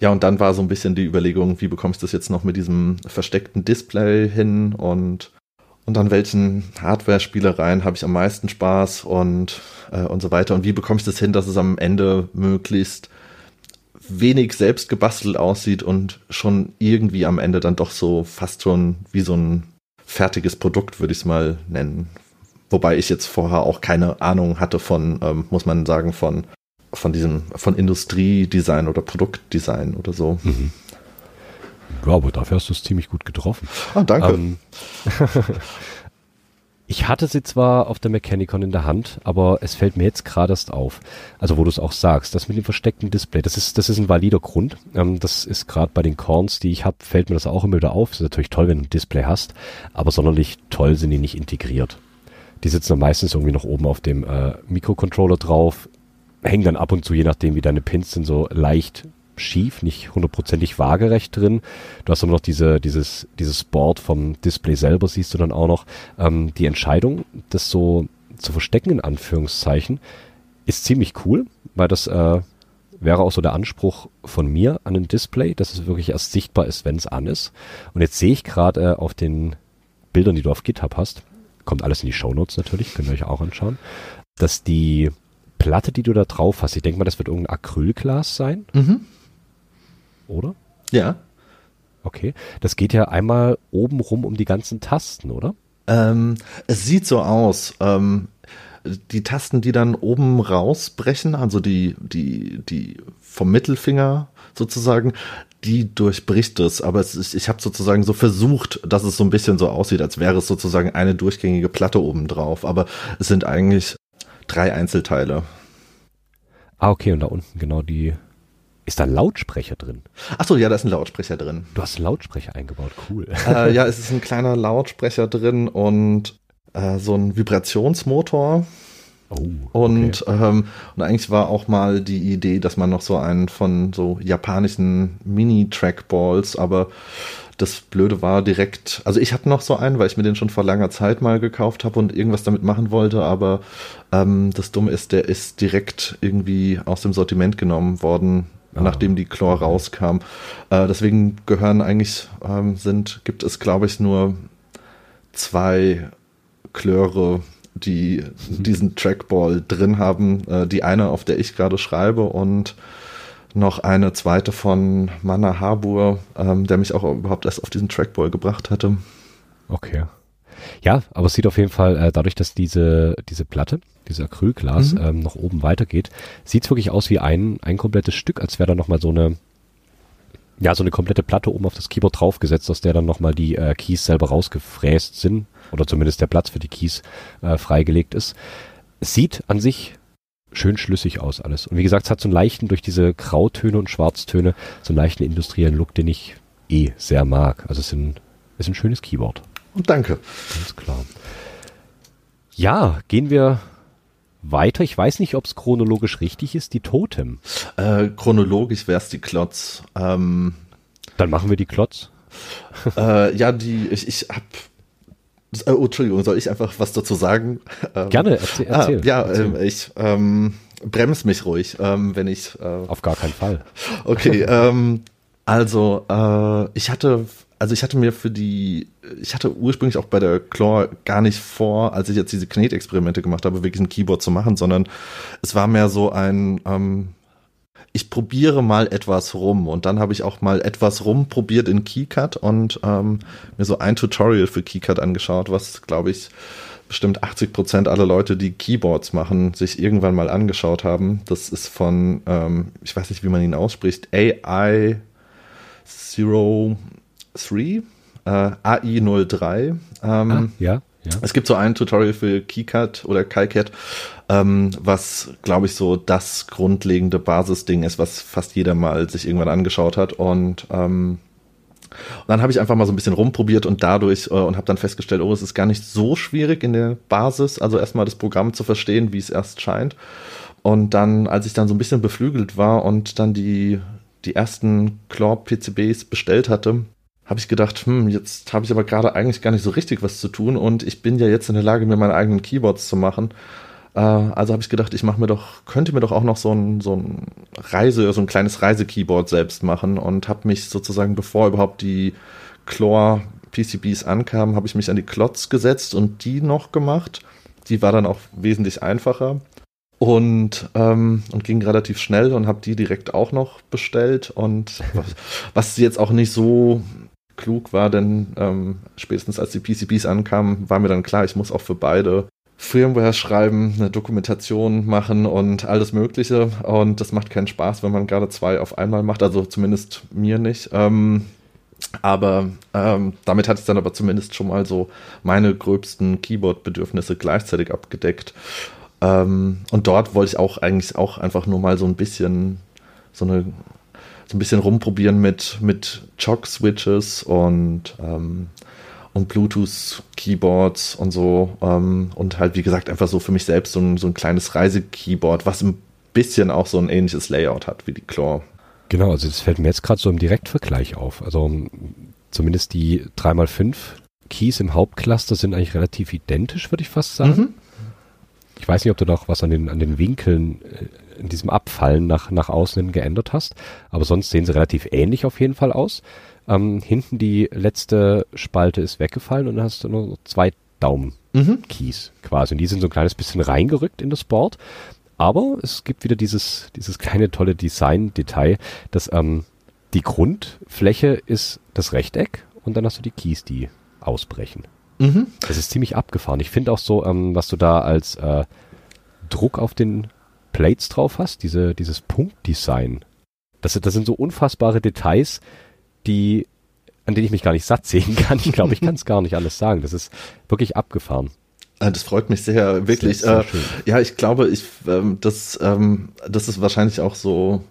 Ja, und dann war so ein bisschen die Überlegung, wie bekomme ich das jetzt noch mit diesem versteckten Display hin und und an welchen Hardware-Spielereien habe ich am meisten Spaß und, äh, und so weiter. Und wie bekomme ich das hin, dass es am Ende möglichst wenig selbst gebastelt aussieht und schon irgendwie am Ende dann doch so fast schon wie so ein fertiges Produkt, würde ich es mal nennen. Wobei ich jetzt vorher auch keine Ahnung hatte von, ähm, muss man sagen, von, von diesem, von Industriedesign oder Produktdesign oder so. Mhm. Ja, aber dafür hast du es ziemlich gut getroffen. Ah, danke. Ähm, <laughs> ich hatte sie zwar auf der Mechanicon in der Hand, aber es fällt mir jetzt gerade erst auf. Also wo du es auch sagst, das mit dem versteckten Display, das ist, das ist ein valider Grund. Ähm, das ist gerade bei den Corns, die ich habe, fällt mir das auch immer wieder auf. Das ist natürlich toll, wenn du ein Display hast, aber sonderlich toll sind die nicht integriert. Die sitzen dann meistens irgendwie noch oben auf dem äh, Mikrocontroller drauf, hängen dann ab und zu, je nachdem wie deine Pins sind, so leicht schief, nicht hundertprozentig waagerecht drin. Du hast aber noch diese, dieses, dieses Board vom Display selber, siehst du dann auch noch. Ähm, die Entscheidung, das so zu verstecken, in Anführungszeichen, ist ziemlich cool, weil das äh, wäre auch so der Anspruch von mir an ein Display, dass es wirklich erst sichtbar ist, wenn es an ist. Und jetzt sehe ich gerade äh, auf den Bildern, die du auf GitHub hast, kommt alles in die Shownotes natürlich, könnt ihr euch auch anschauen, dass die Platte, die du da drauf hast, ich denke mal, das wird irgendein Acrylglas sein. Mhm oder? Ja. Okay. Das geht ja einmal oben rum um die ganzen Tasten, oder? Ähm, es sieht so aus. Ähm, die Tasten, die dann oben rausbrechen, also die, die, die vom Mittelfinger sozusagen, die durchbricht es. Aber es ist, ich habe sozusagen so versucht, dass es so ein bisschen so aussieht, als wäre es sozusagen eine durchgängige Platte oben drauf. Aber es sind eigentlich drei Einzelteile. Ah, okay, und da unten genau die ist da ein Lautsprecher drin? Achso, ja, da ist ein Lautsprecher drin. Du hast einen Lautsprecher eingebaut, cool. <laughs> Äh, ja, es ist ein kleiner Lautsprecher drin und äh, so ein Vibrationsmotor. Oh, okay. und, ähm, und eigentlich war auch mal die Idee, dass man noch so einen von so japanischen Mini-Trackballs, aber das Blöde war direkt, also ich hatte noch so einen, weil ich mir den schon vor langer Zeit mal gekauft habe und irgendwas damit machen wollte, aber ähm, das Dumme ist, der ist direkt irgendwie aus dem Sortiment genommen worden, ja. nachdem die Chlor rauskam. Äh, deswegen gehören eigentlich, ähm, sind, gibt es glaube ich nur zwei Chlöre, die mhm. diesen Trackball drin haben. Äh, die eine, auf der ich gerade schreibe und noch eine zweite von Manna Harbour, ähm, der mich auch überhaupt erst auf diesen Trackball gebracht hatte. Okay. Ja, aber es sieht auf jeden Fall, äh, dadurch, dass diese, diese Platte, dieses Acrylglas, mhm. ähm, noch oben weitergeht, sieht es wirklich aus wie ein, ein komplettes Stück, als wäre da nochmal so eine, ja, so eine komplette Platte oben auf das Keyboard draufgesetzt, aus der dann nochmal die äh, Keys selber rausgefräst sind, oder zumindest der Platz für die Keys äh, freigelegt ist. Es sieht an sich schön schlüssig aus alles. Und wie gesagt, es hat so einen leichten, durch diese Grautöne und Schwarztöne, so einen leichten industriellen Look, den ich eh sehr mag. Also es ist ein, ist ein schönes Keyboard. Und danke. Ganz klar. Ja, gehen wir weiter. Ich weiß nicht, ob es chronologisch richtig ist, die Totem. Äh, chronologisch wäre es die Klotz. Ähm, Dann machen wir die Klotz. äh, ja, die, ich, ich hab. Äh, oh, Entschuldigung, soll ich einfach was dazu sagen? Ähm, Gerne, erzähl. erzähl. Ah, ja, erzähl. Ähm, ich ähm, bremse mich ruhig, ähm, wenn ich. Äh, Auf gar keinen Fall. Okay, ähm, also äh, ich hatte also ich hatte mir für die, ich hatte ursprünglich auch bei der Claw gar nicht vor, als ich jetzt diese Knetexperimente gemacht habe, wirklich ein Keyboard zu machen, sondern es war mehr so ein, ähm, ich probiere mal etwas rum und dann habe ich auch mal etwas rumprobiert in KeyCut und ähm, mir so ein Tutorial für KeyCut angeschaut, was glaube ich bestimmt 80 Prozent aller Leute, die Keyboards machen, sich irgendwann mal angeschaut haben. Das ist von, ähm, ich weiß nicht, wie man ihn ausspricht, AI Zero 3, äh, AI03. Ähm, ah, ja, ja. Es gibt so ein Tutorial für KeyCut oder KiCat, ähm, was, glaube ich, so das grundlegende Basisding ist, was fast jeder mal sich irgendwann angeschaut hat. Und ähm, und dann habe ich einfach mal so ein bisschen rumprobiert und dadurch äh, und habe dann festgestellt, oh, es ist gar nicht so schwierig in der Basis, also erstmal das Programm zu verstehen, wie es erst scheint. Und dann, als ich dann so ein bisschen beflügelt war und dann die, die ersten Claw-PCBs bestellt hatte, habe ich gedacht, hm, jetzt habe ich aber gerade eigentlich gar nicht so richtig was zu tun und ich bin ja jetzt in der Lage, mir meine eigenen Keyboards zu machen. Äh, also habe ich gedacht, ich mache mir doch, könnte mir doch auch noch so ein, so ein Reise, so ein kleines Reisekeyboard selbst machen und habe mich sozusagen, bevor überhaupt die Chlor PCBs ankamen, habe ich mich an die Klotz gesetzt und die noch gemacht. Die war dann auch wesentlich einfacher und, ähm, und ging relativ schnell und habe die direkt auch noch bestellt. Und <laughs> was, was jetzt auch nicht so klug war, denn ähm, spätestens als die PCBs ankamen, war mir dann klar, ich muss auch für beide Firmware schreiben, eine Dokumentation machen und alles Mögliche. Und das macht keinen Spaß, wenn man gerade zwei auf einmal macht. Also zumindest mir nicht. Ähm, aber ähm, damit hat es dann aber zumindest schon mal so meine gröbsten Keyboard-Bedürfnisse gleichzeitig abgedeckt. Ähm, und dort wollte ich auch eigentlich auch einfach nur mal so ein bisschen so eine so ein bisschen rumprobieren mit mit Chock-Switches und ähm, und Bluetooth-Keyboards und so ähm, und halt wie gesagt einfach so für mich selbst so ein, so ein kleines Reisekeyboard, was ein bisschen auch so ein ähnliches Layout hat wie die Claw. Genau, also das fällt mir jetzt gerade so im Direktvergleich auf. Also zumindest die 3x5 Keys im Hauptcluster sind eigentlich relativ identisch, würde ich fast sagen. Mhm. Ich weiß nicht, ob du noch was an den, an den Winkeln äh, in diesem Abfallen nach, nach außen geändert hast, aber sonst sehen sie relativ ähnlich auf jeden Fall aus. Ähm, hinten die letzte Spalte ist weggefallen und dann hast du nur zwei Daumen-Keys mhm. quasi. Und die sind so ein kleines bisschen reingerückt in das Board. Aber es gibt wieder dieses, dieses kleine tolle Design-Detail, dass ähm, die Grundfläche ist das Rechteck und dann hast du die Keys, die ausbrechen. Mhm. Das ist ziemlich abgefahren. Ich finde auch so, ähm, was du da als äh, Druck auf den Plates drauf hast, diese, dieses Punktdesign. Das, das sind so unfassbare Details, die, an denen ich mich gar nicht satt sehen <laughs> kann. Ich glaube, ich kann es gar nicht alles sagen. Das ist wirklich abgefahren. Ah, das freut mich sehr, wirklich. Sehr, sehr äh, ja, ich glaube, ich, ähm, das, ähm, das ist wahrscheinlich auch so,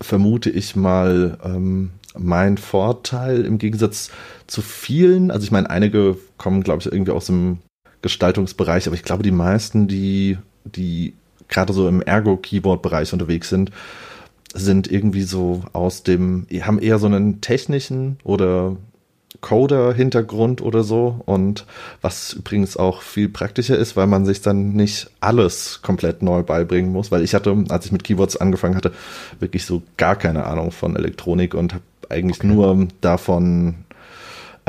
vermute ich mal, ähm, mein Vorteil im Gegensatz zu vielen. Also ich meine, einige kommen, glaube ich, irgendwie aus dem Gestaltungsbereich, aber ich glaube, die meisten, die, die gerade so im Ergo-Keyboard-Bereich unterwegs sind, sind irgendwie so aus dem, haben eher so einen technischen oder Coder-Hintergrund oder so und was übrigens auch viel praktischer ist, weil man sich dann nicht alles komplett neu beibringen muss, weil ich hatte, als ich mit Keywords angefangen hatte, wirklich so gar keine Ahnung von Elektronik und habe eigentlich okay. nur davon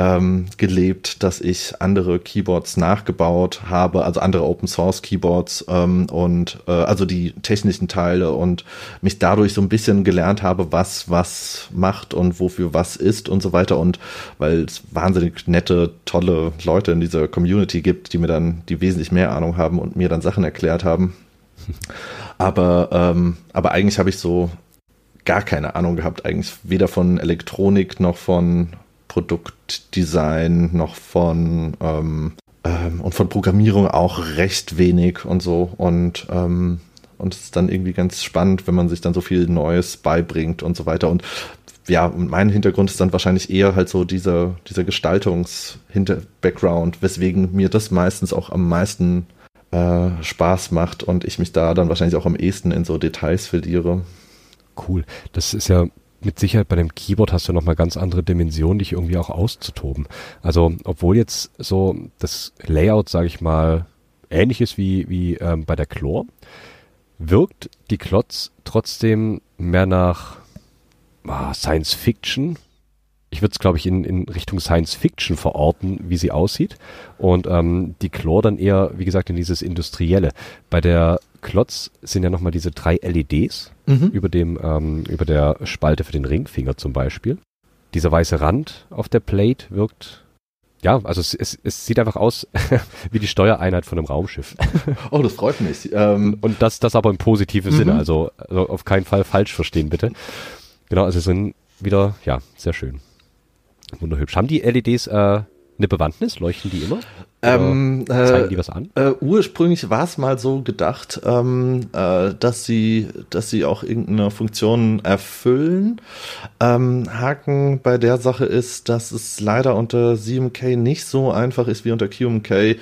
ähm, gelebt, dass ich andere Keyboards nachgebaut habe, also andere Open Source Keyboards ähm, und äh, also die technischen Teile und mich dadurch so ein bisschen gelernt habe, was was macht und wofür was ist und so weiter und weil es wahnsinnig nette, tolle Leute in dieser Community gibt, die mir dann, die wesentlich mehr Ahnung haben und mir dann Sachen erklärt haben. <laughs> Aber, ähm, aber eigentlich habe ich so gar keine Ahnung gehabt, eigentlich weder von Elektronik noch von Produktdesign noch von ähm, ähm, und von Programmierung auch recht wenig und so und ähm, und es ist dann irgendwie ganz spannend, wenn man sich dann so viel Neues beibringt und so weiter und ja, mein Hintergrund ist dann wahrscheinlich eher halt so dieser, dieser Gestaltungs-Background, weswegen mir das meistens auch am meisten äh, Spaß macht und ich mich da dann wahrscheinlich auch am ehesten in so Details verliere. Cool. Das ist ja mit Sicherheit bei dem Keyboard hast du nochmal ganz andere Dimensionen, dich irgendwie auch auszutoben. Also, obwohl jetzt so das Layout, sage ich mal, ähnlich ist wie, wie ähm, bei der Chlor, wirkt die Klotz trotzdem mehr nach ah, Science Fiction. Ich würde es, glaube ich, in, in Richtung Science Fiction verorten, wie sie aussieht. Und ähm, die Chlor dann eher, wie gesagt, in dieses Industrielle. Bei der Klotz sind ja nochmal diese drei LEDs mhm. über dem, ähm, über der Spalte für den Ringfinger zum Beispiel. Dieser weiße Rand auf der Plate wirkt, ja, also es, es, es sieht einfach aus <laughs> wie die Steuereinheit von einem Raumschiff. <laughs> Oh, das freut mich. Ähm Und das, das aber im positiven mhm. Sinne, also, also auf keinen Fall falsch verstehen, bitte. Genau, also sind wieder, ja, sehr schön. Wunderhübsch. Haben die LEDs äh, eine Bewandtnis? Leuchten die immer? Ähm, äh, zeigen die was an? Äh, ursprünglich war es mal so gedacht, ähm, äh, dass sie, dass sie auch irgendeine Funktion erfüllen. Ähm, Haken bei der Sache ist, dass es leider unter 7K nicht so einfach ist wie unter QMK, äh,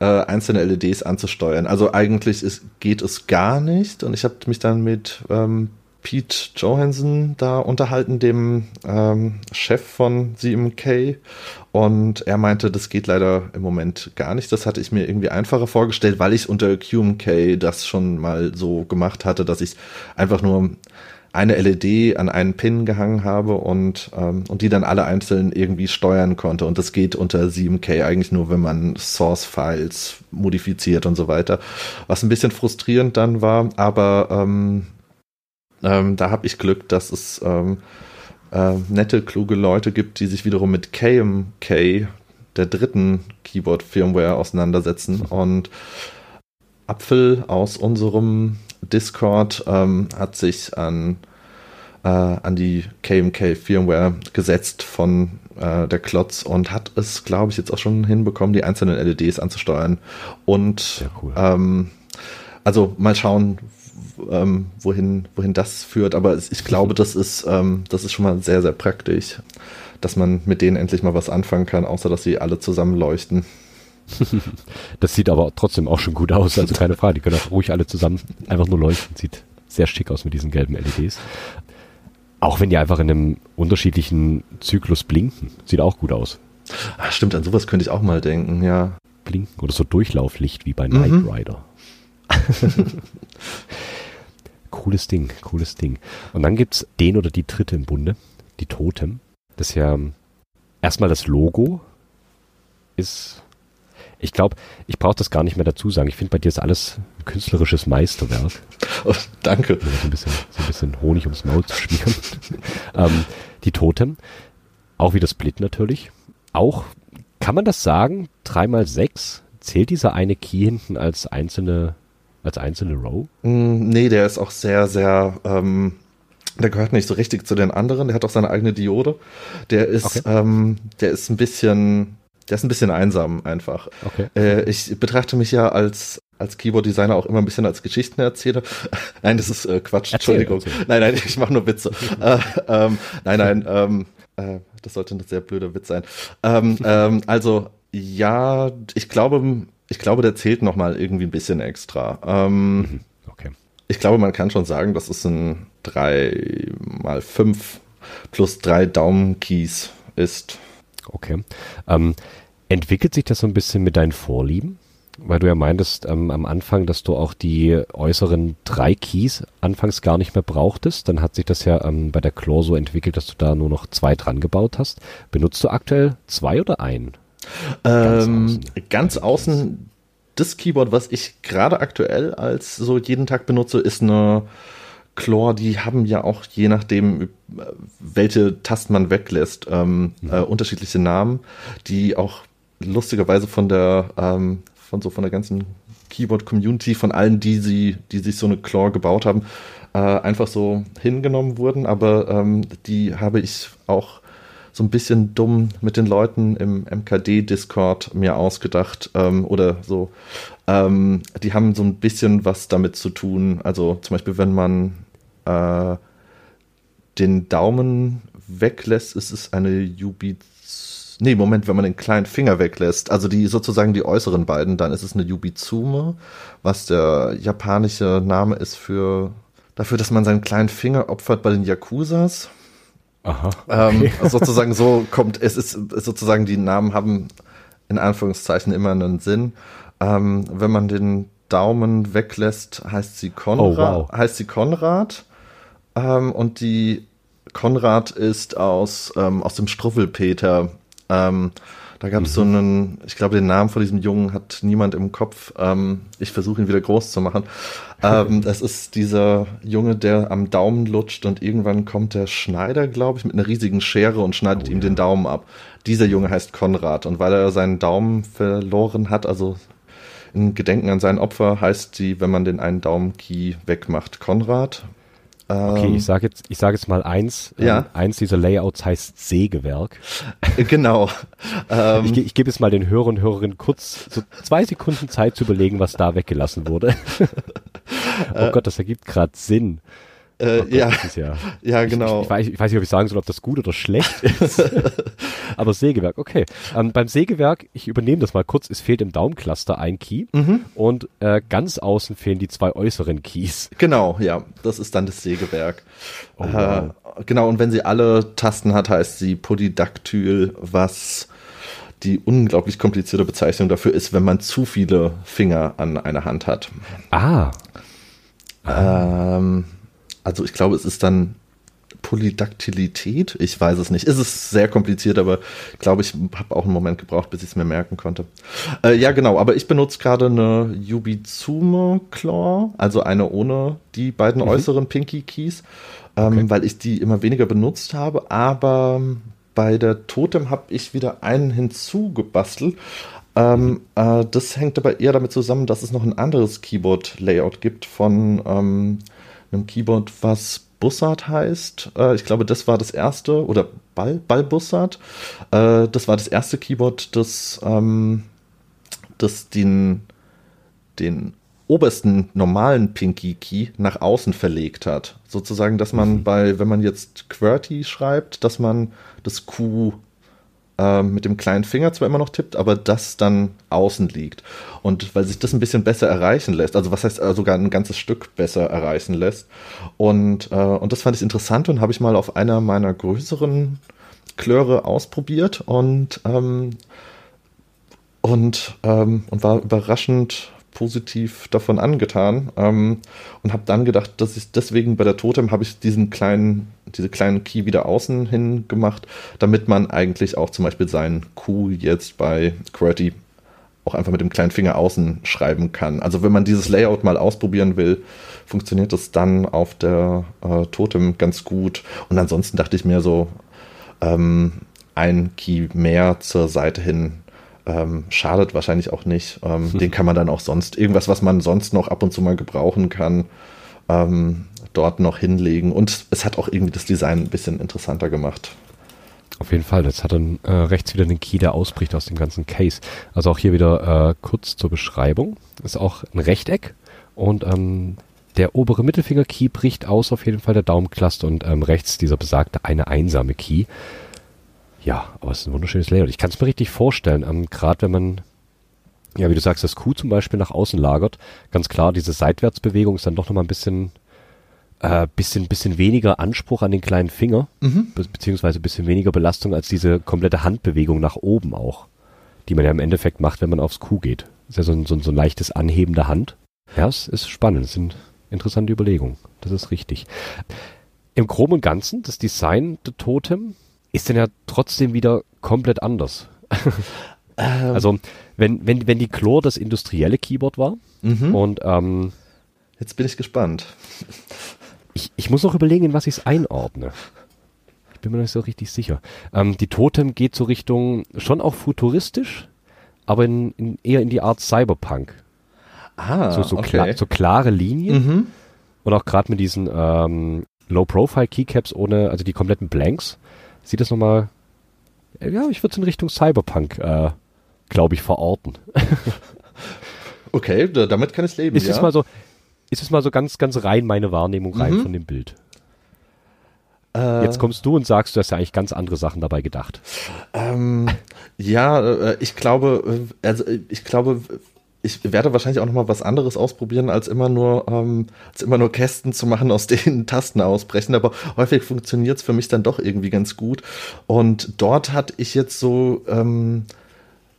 einzelne LEDs anzusteuern. Also eigentlich ist, geht es gar nicht. Und ich habe mich dann mit ähm, Pete Johansson da unterhalten, dem ähm, Chef von CMK. Und er meinte, das geht leider im Moment gar nicht. Das hatte ich mir irgendwie einfacher vorgestellt, weil ich unter QMK das schon mal so gemacht hatte, dass ich einfach nur eine LED an einen Pin gehangen habe und, ähm, und die dann alle einzeln irgendwie steuern konnte. Und das geht unter 7K eigentlich nur, wenn man Source-Files modifiziert und so weiter. Was ein bisschen frustrierend dann war, aber ähm, ähm, da habe ich Glück, dass es ähm, äh, nette, kluge Leute gibt, die sich wiederum mit KMK, der dritten Keyboard-Firmware, auseinandersetzen. Und Apfel aus unserem Discord ähm, hat sich an, äh, an die KMK Firmware gesetzt von äh, der Klotz und hat es, glaube ich, jetzt auch schon hinbekommen, die einzelnen LEDs anzusteuern. Und cool. ähm, also mal schauen, ähm, wohin, wohin das führt. Aber ich glaube, das ist, ähm, das ist schon mal sehr, sehr praktisch, dass man mit denen endlich mal was anfangen kann, außer dass sie alle zusammen leuchten. <laughs> Das sieht aber trotzdem auch schon gut aus, also keine Frage. Die können auch ruhig alle zusammen einfach nur leuchten. Sieht sehr schick aus mit diesen gelben LEDs. Auch wenn die einfach in einem unterschiedlichen Zyklus blinken. Sieht auch gut aus. Ach, stimmt, an sowas könnte ich auch mal denken, ja. Blinken oder so Durchlauflicht wie bei Knight mhm. Rider. <laughs> cooles Ding, cooles Ding. Und dann gibt es den oder die dritte im Bunde, die Totem. Das ist ja erstmal das Logo ist ich glaube, ich brauche das gar nicht mehr dazu sagen. Ich finde, bei dir ist alles ein künstlerisches Meisterwerk. <laughs> Oh, danke. So ein, bisschen, so ein bisschen Honig ums Maul zu schmieren. <laughs> ähm, die Totem, auch wie das Split natürlich. Auch, kann man das sagen, 3x6, zählt dieser eine Key hinten als einzelne, als einzelne Row? Mm, nee, der ist auch sehr, sehr, ähm, der gehört nicht so richtig zu den anderen. Der hat auch seine eigene Diode. Der ist, okay. ähm, der ist ein bisschen, der ist ein bisschen einsam einfach. Okay. Äh, ich betrachte mich ja als als Keyboard-Designer auch immer ein bisschen als Geschichtenerzähler. <laughs> nein, das ist äh, Quatsch, Erzähl, Entschuldigung. Okay. Nein, nein, ich mache nur Witze. <laughs> äh, ähm, nein, nein, ähm, äh, das sollte ein sehr blöder Witz sein. Ähm, ähm, also, ja, ich glaube, ich glaube, der zählt nochmal irgendwie ein bisschen extra. Ähm, mhm. okay. Ich glaube, man kann schon sagen, das ist ein 3 mal 5 plus 3 Daumen-Keys ist. Okay. Ähm, entwickelt sich das so ein bisschen mit deinen Vorlieben? Weil du ja meintest ähm, am Anfang, dass du auch die äußeren drei Keys anfangs gar nicht mehr brauchtest. Dann hat sich das ja ähm, bei der Claw so entwickelt, dass du da nur noch zwei dran gebaut hast. Benutzt du aktuell zwei oder einen? Ganz, ähm, außen. ganz außen, das Keyboard, was ich gerade aktuell als so jeden Tag benutze, ist eine Chlor, die haben ja auch je nachdem, welche Tasten man weglässt, ähm, mhm. äh, unterschiedliche Namen, die auch lustigerweise von der, ähm, von so von der ganzen Keyboard-Community, von allen, die sie, die sich so eine Claw gebaut haben, äh, einfach so hingenommen wurden. Aber ähm, die habe ich auch so ein bisschen dumm mit den Leuten im MKD-Discord mir ausgedacht ähm, oder so. Ähm, die haben so ein bisschen was damit zu tun. Also zum Beispiel, wenn man äh, den Daumen weglässt, ist es eine Yubi. Nee, Moment, wenn man den kleinen Finger weglässt, also die sozusagen die äußeren beiden, dann ist es eine Yubizume, was der japanische Name ist für dafür, dass man seinen kleinen Finger opfert bei den Yakuzas. Aha. Ähm, okay. Ähm, <laughs> sozusagen so kommt, es ist, sozusagen die Namen haben in Anführungszeichen immer einen Sinn. Ähm, wenn man den Daumen weglässt, heißt sie Konrad, oh, wow. heißt sie Konrad. Ähm, und die Konrad ist aus, ähm, aus dem Struffelpeter. Ähm, da gab es mhm. so einen, ich glaube, den Namen von diesem Jungen hat niemand im Kopf. Ähm, ich versuche ihn wieder groß zu machen. Ähm, <laughs> das ist dieser Junge, der am Daumen lutscht und irgendwann kommt der Schneider, glaube ich, mit einer riesigen Schere und schneidet oh, ihm ja. den Daumen ab. Dieser Junge heißt Konrad und weil er seinen Daumen verloren hat, also in Gedenken an sein Opfer, heißt sie, wenn man den einen Daumen-Key wegmacht, Konrad. Okay, ich ähm, sage jetzt, ich sage jetzt mal eins. Ja. Ähm, eins dieser Layouts heißt Sägewerk. Genau. <laughs> Ähm, ich, ich gebe jetzt mal den Hörer und Hörerinnen kurz so zwei Sekunden Zeit zu überlegen, was da weggelassen wurde. <laughs> oh Gott, das ergibt gerade Sinn. Äh, ja, <laughs> ja, ja, genau. ich, ich, weiß, ich weiß nicht, ob ich sagen soll, ob das gut oder schlecht <laughs> ist. Aber Sägewerk, okay. Ähm, beim Sägewerk, ich übernehme das mal kurz, es fehlt im Daumencluster ein Key Mhm. und äh, ganz außen fehlen die zwei äußeren Keys. Genau, ja, das ist dann das Sägewerk. Oh, äh, wow. genau, und wenn sie alle Tasten hat, heißt sie Polydactyl, was die unglaublich komplizierte Bezeichnung dafür ist, wenn man zu viele Finger an einer Hand hat. Ah, Ähm, also ich glaube, es ist dann Polydaktilität. Ich weiß es nicht. Es ist sehr kompliziert, aber ich glaube, ich habe auch einen Moment gebraucht, bis ich es mir merken konnte. Äh, ja, genau. Aber ich benutze gerade eine Yubizume Claw, also eine ohne die beiden äußeren Pinky Keys, ähm, Okay. weil ich die immer weniger benutzt habe. Aber bei der Totem habe ich wieder einen hinzugebastelt. Ähm, äh, das hängt aber eher damit zusammen, dass es noch ein anderes Keyboard-Layout gibt von ähm, einem Keyboard, was Bussard heißt. Äh, ich glaube, das war das erste, oder Ball, Ball Bussard. Äh, das war das erste Keyboard, das, ähm, das den, den obersten normalen Pinky Key nach außen verlegt hat. Sozusagen, dass man bei, wenn man jetzt QWERTY schreibt, dass man das Q ähm, mit dem kleinen Finger zwar immer noch tippt, aber das dann außen liegt. Und weil sich das ein bisschen besser erreichen lässt, also was heißt äh, sogar ein ganzes Stück besser erreichen lässt. Und, äh, und das fand ich interessant und habe ich mal auf einer meiner größeren Klöre ausprobiert und, ähm, und, ähm, und war überraschend positiv davon angetan ähm, und habe dann gedacht, dass ich deswegen bei der Totem habe ich diesen kleinen, diese kleinen Key wieder außen hin gemacht, damit man eigentlich auch zum Beispiel seinen Q jetzt bei QWERTY auch einfach mit dem kleinen Finger außen schreiben kann. Also wenn man dieses Layout mal ausprobieren will, funktioniert das dann auf der äh, Totem ganz gut. Und ansonsten dachte ich mir so, ähm, ein Key mehr zur Seite hin ähm, schadet wahrscheinlich auch nicht. Ähm, <laughs> Den kann man dann auch sonst, irgendwas, was man sonst noch ab und zu mal gebrauchen kann, ähm, dort noch hinlegen. Und es hat auch irgendwie das Design ein bisschen interessanter gemacht. auf jeden Fall. Jetzt hat dann äh, rechts wieder den Key, der ausbricht aus dem ganzen Case. Also auch hier wieder äh, kurz zur Beschreibung. Ist auch ein Rechteck und ähm, der obere Mittelfinger-Key bricht aus, auf jeden Fall der Daumencluster und ähm, rechts dieser besagte eine einsame Key. Ja, aber es ist ein wunderschönes Layout. Ich kann es mir richtig vorstellen, ähm, gerade wenn man, ja, wie du sagst, das Q zum Beispiel nach außen lagert, ganz klar, diese Seitwärtsbewegung ist dann doch nochmal ein bisschen, äh, bisschen, bisschen weniger Anspruch an den kleinen Finger, be beziehungsweise ein bisschen weniger Belastung als diese komplette Handbewegung nach oben auch, die man ja im Endeffekt macht, wenn man aufs Q geht. Ist ja so ein, so ein, so ein leichtes Anheben der Hand. Ja, es ist spannend, es sind interessante Überlegungen. Das ist richtig. Im Groben und Ganzen, das Design der Totem ist dann ja trotzdem wieder komplett anders. Ähm, Also, wenn, wenn, wenn die Chlor das industrielle Keyboard war mhm. und ähm, Jetzt bin ich gespannt. ich, ich muss noch überlegen, in was ich es einordne. Ich bin mir noch nicht so richtig sicher. Ähm, die Totem geht so Richtung, schon auch futuristisch, aber in, in, eher in die Art Cyberpunk. Ah, so, so, okay. klar, so klare Linien Mhm. und auch gerade mit diesen ähm, Low-Profile-Keycaps ohne, also die kompletten Blanks, sieht das nochmal, ja, ich würde es in Richtung Cyberpunk, äh, glaube ich, verorten. <laughs> Okay, da, damit kann ich leben. Ist ja. es mal so, ist es mal so ganz, ganz rein meine Wahrnehmung rein Mhm. von dem Bild. Äh, Jetzt kommst du und sagst, du hast ja eigentlich ganz andere Sachen dabei gedacht. Ähm, ja, äh, ich glaube, äh, also ich glaube, ich werde wahrscheinlich auch noch mal was anderes ausprobieren, als immer nur, ähm, als immer nur Kästen zu machen, aus denen <laughs> Tasten ausbrechen. Aber häufig funktioniert es für mich dann doch irgendwie ganz gut. Und dort hatte ich jetzt so, ähm,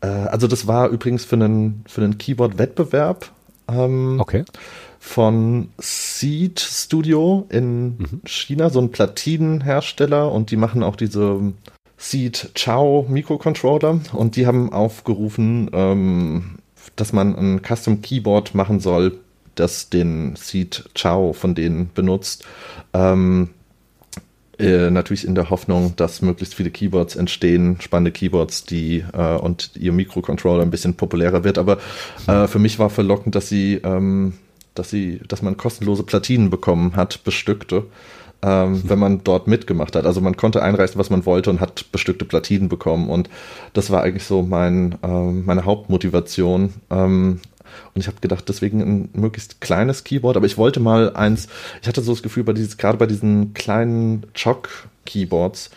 äh, also das war übrigens für einen für einen Keyboard-Wettbewerb. Ähm, Okay. von Seed Studio in China, so ein Platinenhersteller und die machen auch diese Seed Chao Mikrocontroller und die haben aufgerufen, ähm, dass man ein Custom Keyboard machen soll, das den Seed Chao von denen benutzt. Ähm, äh, natürlich in der Hoffnung, dass möglichst viele Keyboards entstehen, spannende Keyboards, die äh, und ihr Mikrocontroller ein bisschen populärer wird. Aber äh, für mich war verlockend, dass sie, ähm, dass sie, dass man kostenlose Platinen bekommen hat, bestückte, ähm, wenn man dort mitgemacht hat. Also man konnte einreichen, was man wollte und hat bestückte Platinen bekommen. Und das war eigentlich so mein, ähm, meine Hauptmotivation. Ähm, Und ich habe gedacht, deswegen ein möglichst kleines Keyboard. Aber ich wollte mal eins, ich hatte so das Gefühl, bei dieses, gerade bei diesen kleinen Chock-Keyboards,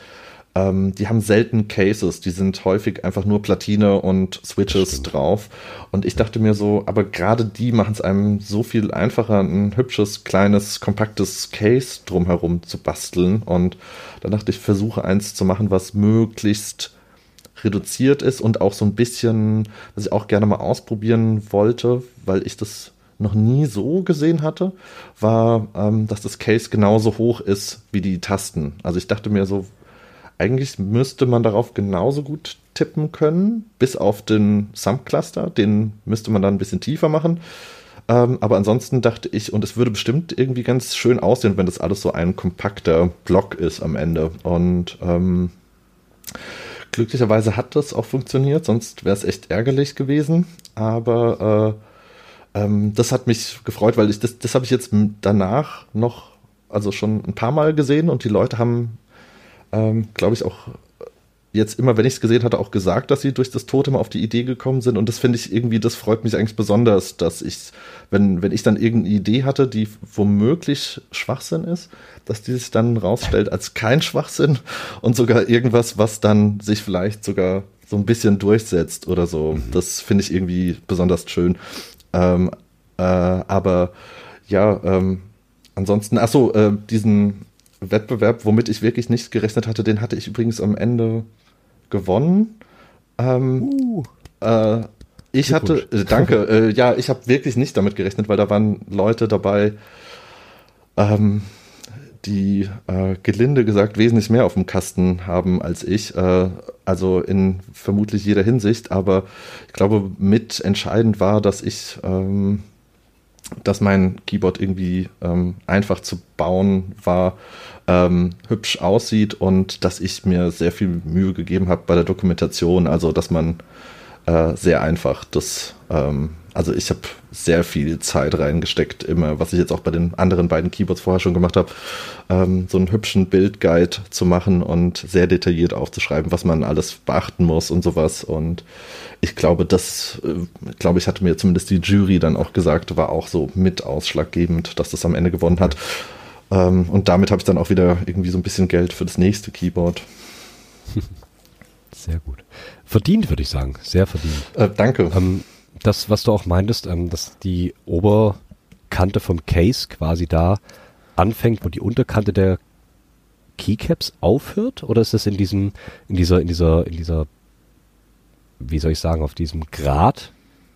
ähm, die haben selten Cases, die sind häufig einfach nur Platine und Switches drauf. Und ich dachte mir so, aber gerade die machen es einem so viel einfacher, ein hübsches, kleines, kompaktes Case drumherum zu basteln. Und dann dachte ich, versuche eins zu machen, was möglichst reduziert ist und auch so ein bisschen, was ich auch gerne mal ausprobieren wollte, weil ich das noch nie so gesehen hatte, war, ähm, dass das Case genauso hoch ist wie die Tasten. Also ich dachte mir so, eigentlich müsste man darauf genauso gut tippen können, bis auf den Sum-Cluster. Den müsste man dann ein bisschen tiefer machen. Ähm, aber ansonsten dachte ich, und es würde bestimmt irgendwie ganz schön aussehen, wenn das alles so ein kompakter Block ist am Ende. Und ähm, glücklicherweise hat das auch funktioniert, sonst wäre es echt ärgerlich gewesen. Aber äh, ähm, das hat mich gefreut, weil ich das, das habe ich jetzt danach noch, also schon ein paar Mal gesehen und die Leute haben ähm, glaube ich, auch jetzt immer, wenn ich es gesehen hatte, auch gesagt, dass sie durch das Totem auf die Idee gekommen sind. Und das finde ich irgendwie, das freut mich eigentlich besonders, dass ich, wenn, wenn ich dann irgendeine Idee hatte, die womöglich Schwachsinn ist, dass die sich dann rausstellt als kein Schwachsinn und sogar irgendwas, was dann sich vielleicht sogar so ein bisschen durchsetzt oder so. Mhm. Das finde ich irgendwie besonders schön. Ähm, äh, aber ja, ähm, ansonsten, ach so, äh, diesen Wettbewerb, womit ich wirklich nicht gerechnet hatte, den hatte ich übrigens am Ende gewonnen. Ähm, uh. äh, ich hatte, äh, danke, äh, ja, ich habe wirklich nicht damit gerechnet, weil da waren Leute dabei, ähm, die äh, gelinde gesagt wesentlich mehr auf dem Kasten haben als ich. Äh, also in vermutlich jeder Hinsicht. Aber ich glaube, mit entscheidend war, dass ich ähm, dass mein Keyboard irgendwie ähm, einfach zu bauen war, ähm, hübsch aussieht und dass ich mir sehr viel Mühe gegeben habe bei der Dokumentation, also dass man äh, sehr einfach das, ähm, also ich habe sehr viel Zeit reingesteckt, immer, was ich jetzt auch bei den anderen beiden Keyboards vorher schon gemacht habe, ähm, so einen hübschen Bildguide zu machen und sehr detailliert aufzuschreiben, was man alles beachten muss und sowas. Und ich glaube, das, äh, glaube ich, hatte mir zumindest die Jury dann auch gesagt, war auch so mit ausschlaggebend, dass das am Ende gewonnen hat. Ähm, und damit habe ich dann auch wieder irgendwie so ein bisschen Geld für das nächste Keyboard. <laughs> Sehr gut. Verdient, würde ich sagen. Sehr verdient. Äh, danke. Ähm, das, was du auch meintest, ähm, dass die Oberkante vom Case quasi da anfängt, wo die Unterkante der Keycaps aufhört? Oder ist das in diesem, in dieser, in dieser, in dieser, wie soll ich sagen, auf diesem Grad?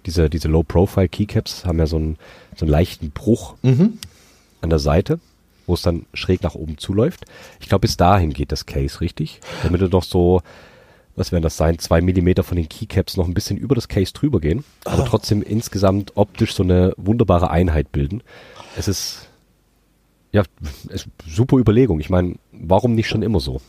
Diese, diese Low-Profile Keycaps haben ja so einen, so einen leichten Bruch mhm. an der Seite, wo es dann schräg nach oben zuläuft. Ich glaube, bis dahin geht das Case, richtig? Damit du doch so was werden das sein, zwei Millimeter von den Keycaps noch ein bisschen über das Case drüber gehen, oh. aber trotzdem insgesamt optisch so eine wunderbare Einheit bilden. Es ist, ja, es ist super Überlegung. Ich meine, warum nicht schon immer so?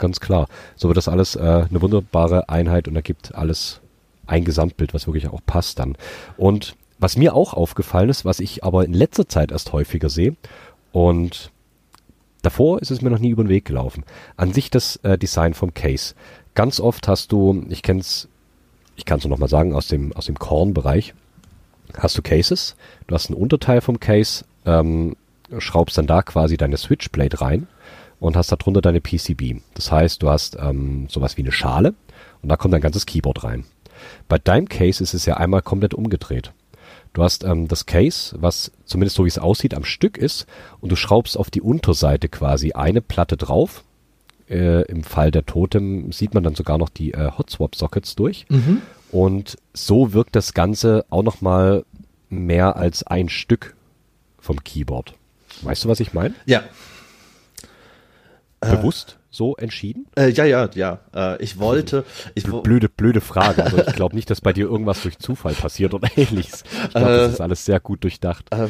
Ganz klar. So wird das alles äh, eine wunderbare Einheit und ergibt alles ein Gesamtbild, was wirklich auch passt dann. Und was mir auch aufgefallen ist, was ich aber in letzter Zeit erst häufiger sehe und davor ist es mir noch nie über den Weg gelaufen. An sich das äh, Design vom Case ganz oft hast du, ich kenn's, ich kann es nur noch mal sagen, aus dem, aus dem Korn-Bereich, hast du Cases, du hast einen Unterteil vom Case, ähm, schraubst dann da quasi deine Switchblade rein und hast darunter deine PCB. Das heißt, du hast ähm, sowas wie eine Schale und da kommt dein ganzes Keyboard rein. Bei deinem Case ist es ja einmal komplett umgedreht. Du hast ähm, das Case, was zumindest so wie es aussieht, am Stück ist und du schraubst auf die Unterseite quasi eine Platte drauf äh, Im Fall der Totem sieht man dann sogar noch die äh, Hotswap-Sockets durch. Mhm. Und so wirkt das Ganze auch noch mal mehr als ein Stück vom Keyboard. Weißt du, was ich meine? Ja. Bewusst? So entschieden? Äh, ja, ja, ja. Äh, ich wollte. <laughs> Ich blöde, blöde Frage. Also ich <laughs> glaube nicht, dass bei dir irgendwas durch Zufall passiert oder <laughs> ähnliches. Ich glaube, äh, das ist alles sehr gut durchdacht. Äh,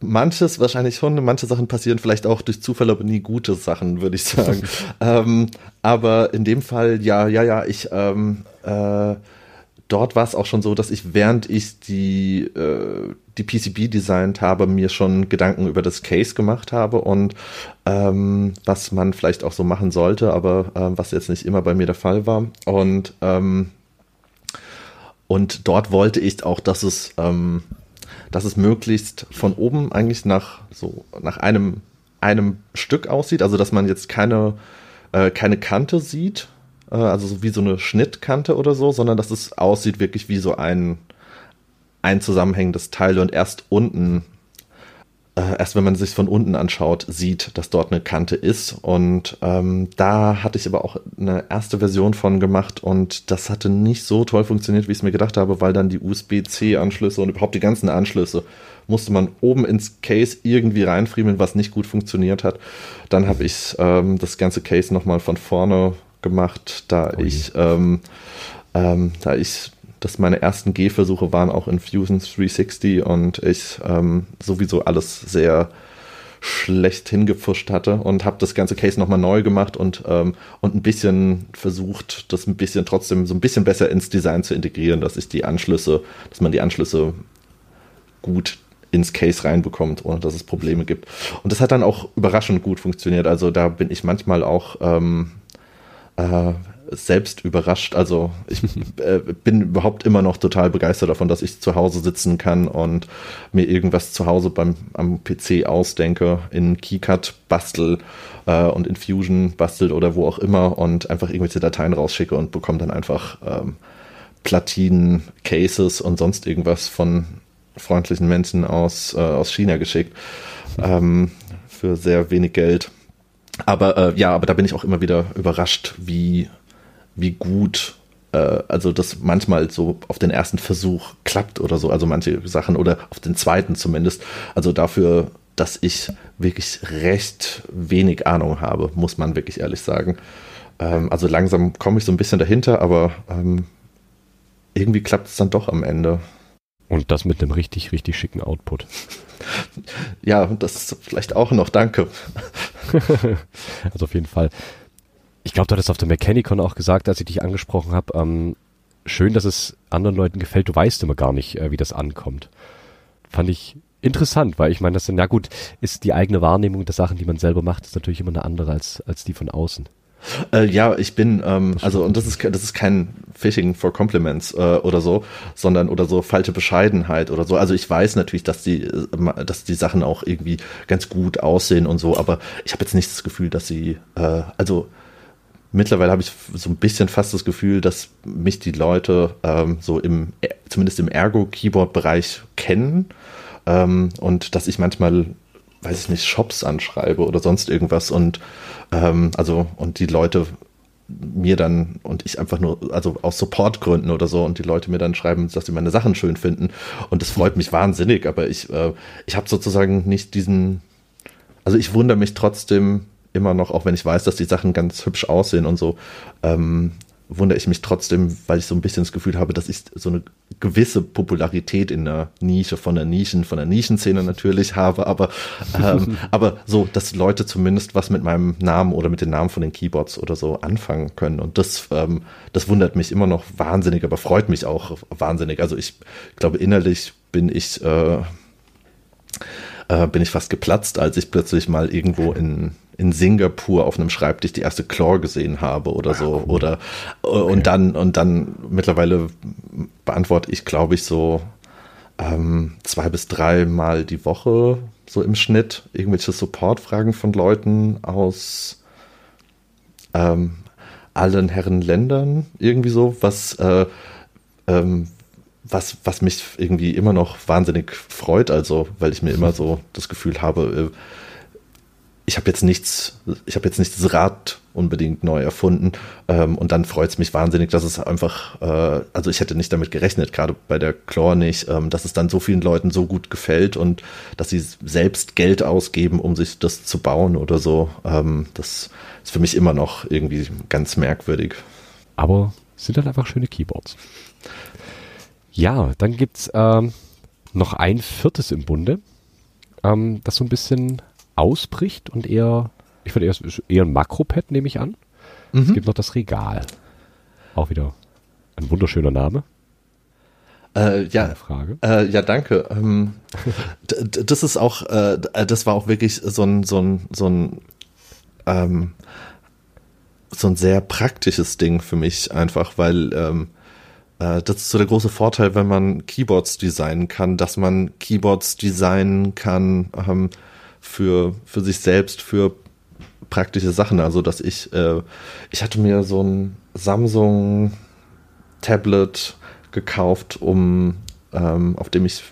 manches wahrscheinlich schon. Manche Sachen passieren vielleicht auch durch Zufall, aber nie gute Sachen, würde ich sagen. ähm, aber in dem Fall, ja, ja, ja, ich. Ähm, äh, dort war es auch schon so, dass ich, während ich die, äh, die PCB designt habe, mir schon Gedanken über das Case gemacht habe und ähm, was man vielleicht auch so machen sollte, aber äh, was jetzt nicht immer bei mir der Fall war. Und ähm, und dort wollte ich auch, dass es, ähm, dass es möglichst von oben eigentlich nach so nach einem einem Stück aussieht, also dass man jetzt keine äh, keine Kante sieht, also so wie so eine Schnittkante oder so, sondern dass es aussieht wirklich wie so ein ein zusammenhängendes Teil und erst unten äh, erst wenn man sich von unten anschaut, sieht, dass dort eine Kante ist. Und ähm, da hatte ich aber auch eine erste Version von gemacht und das hatte nicht so toll funktioniert, wie ich es mir gedacht habe, weil dann die USB-C-Anschlüsse und überhaupt die ganzen Anschlüsse musste man oben ins Case irgendwie reinfriemeln, was nicht gut funktioniert hat. Dann habe ich ähm, das ganze Case nochmal von vorne gemacht, da oh ich ähm, ähm, da ich dass meine ersten Gehversuche waren auch in Fusion 360 und ich ähm, sowieso alles sehr schlecht hingepfuscht hatte und habe das ganze Case nochmal neu gemacht und, ähm, und ein bisschen versucht, das ein bisschen trotzdem so ein bisschen besser ins Design zu integrieren, dass ich die Anschlüsse, dass man die Anschlüsse gut ins Case reinbekommt, ohne dass es Probleme gibt. Und das hat dann auch überraschend gut funktioniert. Also da bin ich manchmal auch ähm, äh, selbst überrascht. Also ich äh, bin überhaupt immer noch total begeistert davon, dass ich zu Hause sitzen kann und mir irgendwas zu Hause beim am PC ausdenke, in KeyCut bastel äh, und in Fusion bastelt oder wo auch immer und einfach irgendwelche Dateien rausschicke und bekomme dann einfach ähm, Platinen, Cases und sonst irgendwas von freundlichen Menschen aus, äh, aus China geschickt. Ähm, für sehr wenig Geld. Aber äh, ja, aber da bin ich auch immer wieder überrascht, wie wie gut äh, also das manchmal so auf den ersten Versuch klappt oder so, also manche Sachen oder auf den zweiten zumindest. Also dafür, dass ich wirklich recht wenig Ahnung habe, muss man wirklich ehrlich sagen. Ähm, also langsam komme ich so ein bisschen dahinter, aber ähm, irgendwie klappt es dann doch am Ende. Und das mit einem richtig, richtig schicken Output. Ja, das ist vielleicht auch noch, danke. <laughs> also auf jeden Fall ich glaube, du hattest auf der Mechanicon auch gesagt, als ich dich angesprochen habe, ähm, schön, dass es anderen Leuten gefällt. Du weißt immer gar nicht, äh, wie das ankommt. Fand ich interessant, weil ich meine, das dann, ja gut, ist die eigene Wahrnehmung der Sachen, die man selber macht, ist natürlich immer eine andere als, als die von außen. Äh, ja, ich bin, ähm, also und das ist das ist kein Fishing for Compliments äh, oder so, sondern oder so falsche Bescheidenheit oder so. Also ich weiß natürlich, dass die, äh, dass die Sachen auch irgendwie ganz gut aussehen und so, aber ich habe jetzt nicht das Gefühl, dass sie, äh, also mittlerweile habe ich so ein bisschen fast das Gefühl, dass mich die Leute ähm, so im, zumindest im Ergo-Keyboard-Bereich kennen ähm, und dass ich manchmal, weiß ich nicht, Shops anschreibe oder sonst irgendwas und ähm, also und die Leute mir dann und ich einfach nur, also aus Supportgründen oder so und die Leute mir dann schreiben, dass sie meine Sachen schön finden und das freut mich wahnsinnig, aber ich, äh, ich habe sozusagen nicht diesen, also ich wundere mich trotzdem, immer noch, auch wenn ich weiß, dass die Sachen ganz hübsch aussehen und so, ähm, wundere ich mich trotzdem, weil ich so ein bisschen das Gefühl habe, dass ich so eine gewisse Popularität in der Nische, von der Nischen, von der Nischenszene natürlich habe, aber, ähm, <laughs> aber so, dass Leute zumindest was mit meinem Namen oder mit den Namen von den Keyboards oder so anfangen können. Und das, ähm, das wundert mich immer noch wahnsinnig, aber freut mich auch wahnsinnig. Also ich glaube, innerlich bin ich, äh, äh, bin ich fast geplatzt, als ich plötzlich mal irgendwo in in Singapur auf einem Schreibtisch die erste Claw gesehen habe oder so. Cool. Oder äh, okay. und dann, und dann mittlerweile beantworte ich, glaube ich, so ähm, zwei bis drei Mal die Woche, so im Schnitt, irgendwelche Supportfragen von Leuten aus ähm, allen Herren Ländern, irgendwie so, was, äh, ähm, was, was mich irgendwie immer noch wahnsinnig freut, also weil ich mir immer so das Gefühl habe, äh, ich habe jetzt nichts, ich habe jetzt nicht das Rad unbedingt neu erfunden. Ähm, und dann freut es mich wahnsinnig, dass es einfach, äh, also ich hätte nicht damit gerechnet, gerade bei der Chlor nicht, ähm, dass es dann so vielen Leuten so gut gefällt und dass sie selbst Geld ausgeben, um sich das zu bauen oder so. Ähm, das ist für mich immer noch irgendwie ganz merkwürdig. Aber sind dann einfach schöne Keyboards. Ja, dann gibt's ähm, noch ein viertes im Bunde, ähm, das so ein bisschen ausbricht und eher, ich würde eher, eher ein Makropad, nehme ich an. Mhm. Es gibt noch das Regal. Auch wieder ein wunderschöner Name. Äh, ja, Frage. Äh, ja, danke. Ähm, das ist auch, äh, das war auch wirklich so ein, so ein, so ein, ähm, so ein sehr praktisches Ding für mich einfach, weil ähm, äh, das ist so der große Vorteil, wenn man Keyboards designen kann, dass man Keyboards designen kann ähm, für, für sich selbst, für praktische Sachen. Also, dass ich, äh, ich hatte mir so ein Samsung Tablet gekauft, um ähm, auf dem ich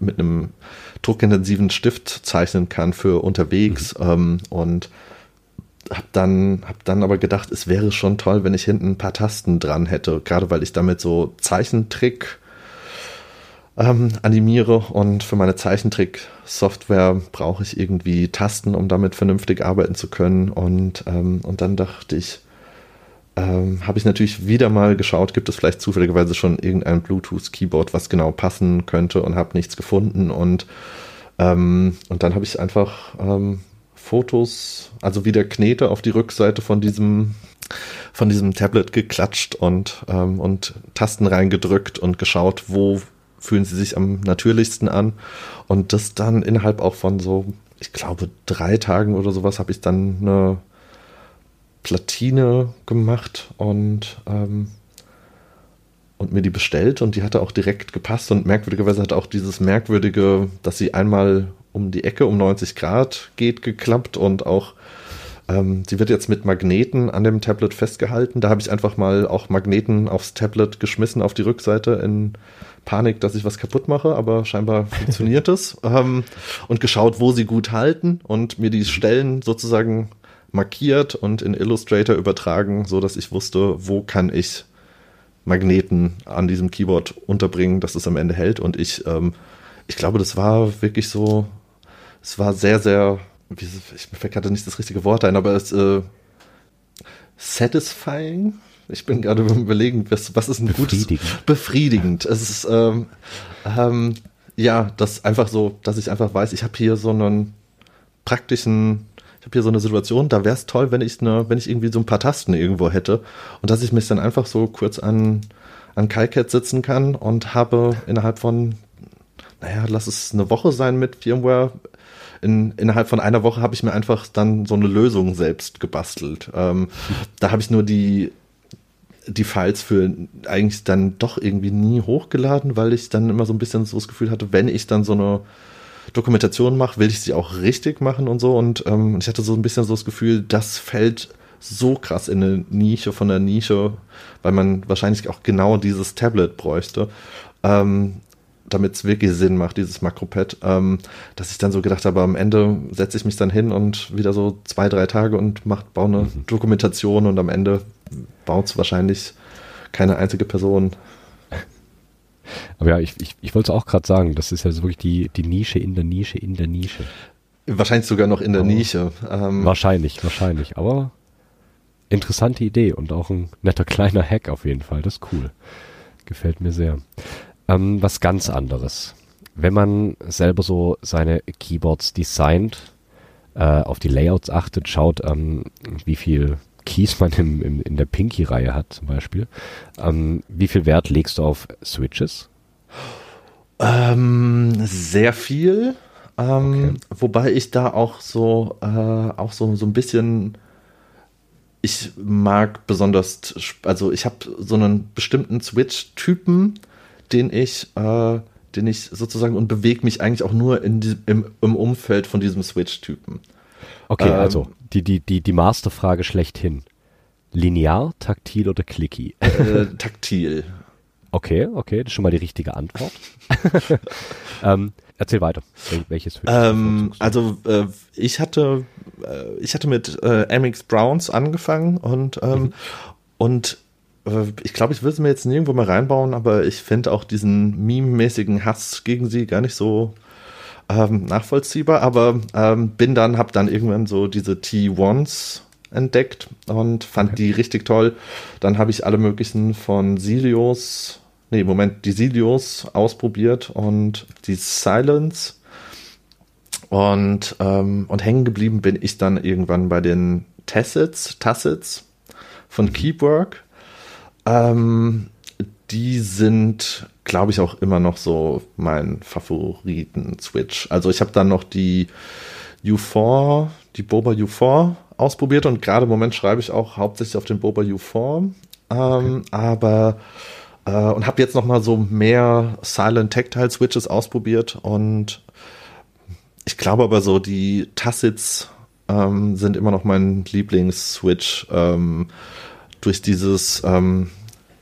mit einem druckintensiven Stift zeichnen kann für unterwegs mhm. ähm, und habe dann hab dann aber gedacht, es wäre schon toll, wenn ich hinten ein paar Tasten dran hätte, gerade weil ich damit so Zeichentrick ähm, animiere und für meine Zeichentrick-Software brauche ich irgendwie Tasten, um damit vernünftig arbeiten zu können. Und ähm, und dann dachte ich, ähm, habe ich natürlich wieder mal geschaut, gibt es vielleicht zufälligerweise schon irgendein Bluetooth-Keyboard, was genau passen könnte und habe nichts gefunden. Und ähm, und dann habe ich einfach ähm, Fotos, also wie der Knete auf die Rückseite von diesem von diesem Tablet geklatscht und ähm, und Tasten reingedrückt und geschaut, wo fühlen sie sich am natürlichsten an. Und das dann innerhalb auch von so, ich glaube drei Tagen oder sowas habe ich dann eine Platine gemacht und, ähm, und mir die bestellt und die hatte auch direkt gepasst und merkwürdigerweise hat auch dieses merkwürdige, dass sie einmal um die Ecke um 90 Grad geht, geklappt und auch ähm, sie wird jetzt mit Magneten an dem Tablet festgehalten. Da habe ich einfach mal auch Magneten aufs Tablet geschmissen auf die Rückseite in Panik, dass ich was kaputt mache, aber scheinbar <laughs> funktioniert es. Ähm, und geschaut, wo sie gut halten und mir die Stellen sozusagen markiert und in Illustrator übertragen, so dass ich wusste, wo kann ich Magneten an diesem Keyboard unterbringen, dass es am Ende hält. Und ich, ähm, ich glaube, das war wirklich so, es war sehr, sehr, wie, ich, mir fällt gerade nicht das richtige Wort ein, aber es äh, satisfying. Ich bin gerade überlegen, was, was ist ein befriedigend. gutes befriedigend. Es ist ähm, ähm, ja, das einfach so, dass ich einfach weiß, ich habe hier so einen praktischen ich habe hier so eine Situation, da wäre es toll, wenn ich ne, wenn ich irgendwie so ein paar Tasten irgendwo hätte und dass ich mich dann einfach so kurz an an KiCad sitzen kann und habe innerhalb von naja, lass es eine Woche sein mit Firmware. In, innerhalb von einer Woche habe ich mir einfach dann so eine Lösung selbst gebastelt. Ähm, da habe ich nur die die Files für eigentlich dann doch irgendwie nie hochgeladen, weil ich dann immer so ein bisschen so das Gefühl hatte, wenn ich dann so eine Dokumentation mache, will ich sie auch richtig machen und so. Und ähm, ich hatte so ein bisschen so das Gefühl, das fällt so krass in eine Nische von der Nische, weil man wahrscheinlich auch genau dieses Tablet bräuchte, ähm, damit es wirklich Sinn macht, dieses Makropad, ähm, dass ich dann so gedacht habe, am Ende setze ich mich dann hin und wieder so zwei, drei Tage und mach, baue eine mhm. Dokumentation und am Ende baut es wahrscheinlich keine einzige Person aber ja, ich, ich, ich wollte es auch gerade sagen, das ist ja so wirklich die, die Nische in der Nische in der Nische. Wahrscheinlich sogar noch in der aber Nische. Ähm. Wahrscheinlich, wahrscheinlich. Aber interessante Idee und auch ein netter kleiner Hack auf jeden Fall. Das ist cool. Gefällt mir sehr. Ähm, was ganz anderes. Wenn man selber so seine Keyboards designt, äh, auf die Layouts achtet, schaut, ähm, wie viel Keys man im, im, in der Pinky-Reihe hat zum Beispiel. Ähm, wie viel Wert legst du auf Switches? Ähm, sehr viel. Ähm, okay. Wobei ich da auch so, äh, auch so, so ein bisschen, ich mag besonders, also ich habe so einen bestimmten Switch-Typen, den ich, äh, den ich sozusagen und bewege mich eigentlich auch nur in die, im, im Umfeld von diesem Switch-Typen. Okay, ähm, also die, die, die, die Masterfrage schlechthin. Linear, taktil oder clicky? Äh, <laughs> taktil. Okay, okay, das ist schon mal die richtige Antwort. <laughs> ähm, erzähl weiter. Wel welches ähm, Also äh, ich hatte äh, ich hatte mit äh, MX Browns angefangen und ähm, mhm. und ich glaube, ich würde es mir jetzt nirgendwo mal reinbauen, aber ich finde auch diesen meme-mäßigen Hass gegen sie gar nicht so ähm, nachvollziehbar, aber ähm, bin dann, hab dann irgendwann so diese T1s entdeckt und fand okay. die richtig toll. Dann habe ich alle möglichen von Silios, nee, Moment, die Silios ausprobiert und die Silence. Und, ähm, und hängen geblieben bin ich dann irgendwann bei den Tassets, Tassets von mhm. Keepwork. Ähm, die sind, glaube ich, auch immer noch so mein Favoriten-Switch. Also ich habe dann noch die U4, die Boba U4 ausprobiert und gerade im Moment schreibe ich auch hauptsächlich auf den Boba U4. Ähm, okay. Aber Äh, und habe jetzt noch mal so mehr Silent Tactile Switches ausprobiert und ich glaube aber so die Tassits ähm, sind immer noch mein Lieblings-Switch. Ähm, durch dieses, ähm,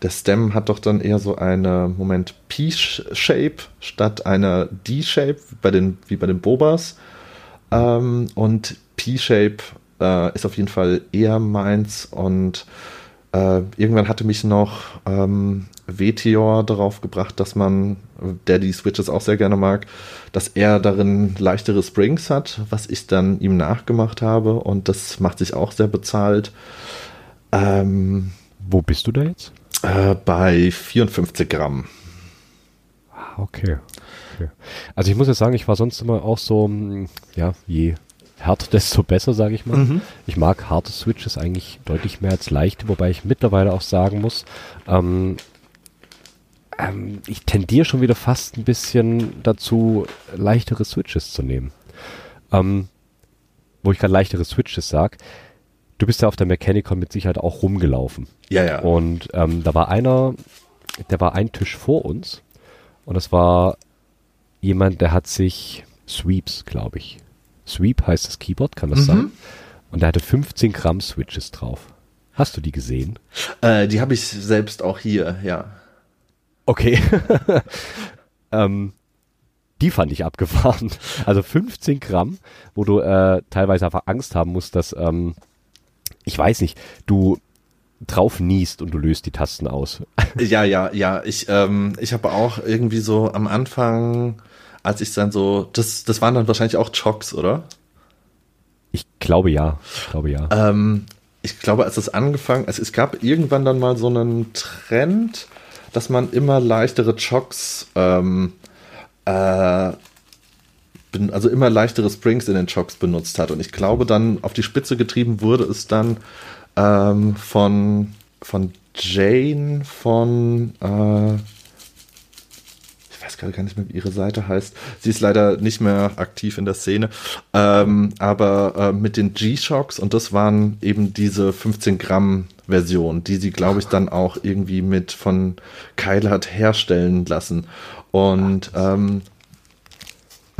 der Stem hat doch dann eher so eine, Moment, P-Shape statt einer D-Shape, wie bei den Bobas. Ähm, und P-Shape äh, ist auf jeden Fall eher meins und äh, irgendwann hatte mich noch ähm, Vetior darauf gebracht, dass man, der die Switches auch sehr gerne mag, dass er darin leichtere Springs hat, was ich dann ihm nachgemacht habe und das macht sich auch sehr bezahlt. Ähm, Wo bist du da jetzt? Äh, bei 54 Gramm. Ah, okay. okay. Also ich muss jetzt sagen, ich war sonst immer auch so, hm, ja, je härter, <laughs> desto besser, sage ich mal. Mhm. Ich mag harte Switches eigentlich deutlich mehr als leichte, wobei ich mittlerweile auch sagen muss, ähm, ähm, ich tendiere schon wieder fast ein bisschen dazu, leichtere Switches zu nehmen. Ähm, wo ich gerade leichtere Switches sage, du bist ja auf der Mechanicon mit Sicherheit auch rumgelaufen. Ja, ja. Und ähm, da war einer, der war ein Tisch vor uns und das war jemand, der hat sich Sweeps, glaube ich, Sweep heißt das Keyboard, kann das mhm. sein? Und der hatte 15 Gramm Switches drauf. Hast du die gesehen? Äh, die habe ich selbst auch hier, ja. Okay. <laughs> ähm, die fand ich abgefahren. Also 15 Gramm, wo du äh, teilweise einfach Angst haben musst, dass, ähm, ich weiß nicht, du drauf niest und du löst die Tasten aus. <laughs> Ja, ja, ja. Ich, ähm, ich habe auch irgendwie so am Anfang als ich dann so, das, das waren dann wahrscheinlich auch Chocks, oder? Ich glaube ja. Ich glaube ja. Ähm, ich glaube, als es angefangen, also es gab irgendwann dann mal so einen Trend, dass man immer leichtere Chocks, ähm, äh, also immer leichtere Springs in den Chocks benutzt hat. Und ich glaube, dann auf die Spitze getrieben wurde es dann ähm, von, von Jane von äh, weiß gerade gar nicht mehr, wie ihre Seite heißt. Sie ist leider nicht mehr aktiv in der Szene. Ähm, aber äh, mit den G-Shocks und das waren eben diese 15 Gramm Version, die sie, glaube ich, dann auch irgendwie mit von Kyle hat herstellen lassen. Und ähm,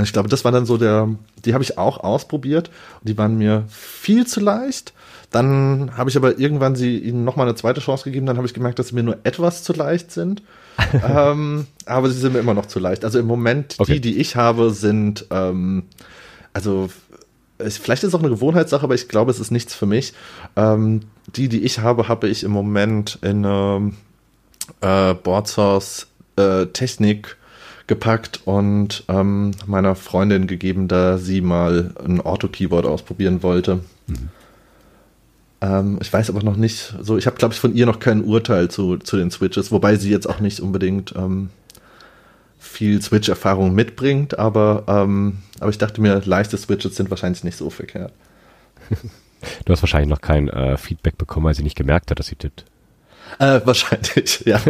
ich glaube, das war dann so der, die habe ich auch ausprobiert und die waren mir viel zu leicht. Dann habe ich aber irgendwann sie ihnen nochmal eine zweite Chance gegeben. Dann habe ich gemerkt, dass sie mir nur etwas zu leicht sind. <laughs> ähm, aber sie sind mir immer noch zu leicht. Also im Moment, okay. die, die ich habe, sind, ähm, also vielleicht ist es auch eine Gewohnheitssache, aber ich glaube, es ist nichts für mich. Ähm, die, die ich habe, habe ich im Moment in ähm, äh, Boardsource äh, Technik gepackt und ähm, meiner Freundin gegeben, da sie mal ein Auto-Keyboard ausprobieren wollte. Mhm. Ähm, ich weiß aber noch nicht, so, ich habe, glaube ich, von ihr noch kein Urteil zu, zu den Switches, wobei sie jetzt auch nicht unbedingt ähm, viel Switch-Erfahrung mitbringt, aber, ähm, aber ich dachte mir, leichte Switches sind wahrscheinlich nicht so verkehrt. <laughs> Du hast wahrscheinlich noch kein äh, Feedback bekommen, weil sie nicht gemerkt hat, dass sie tippt. Äh, wahrscheinlich, ja.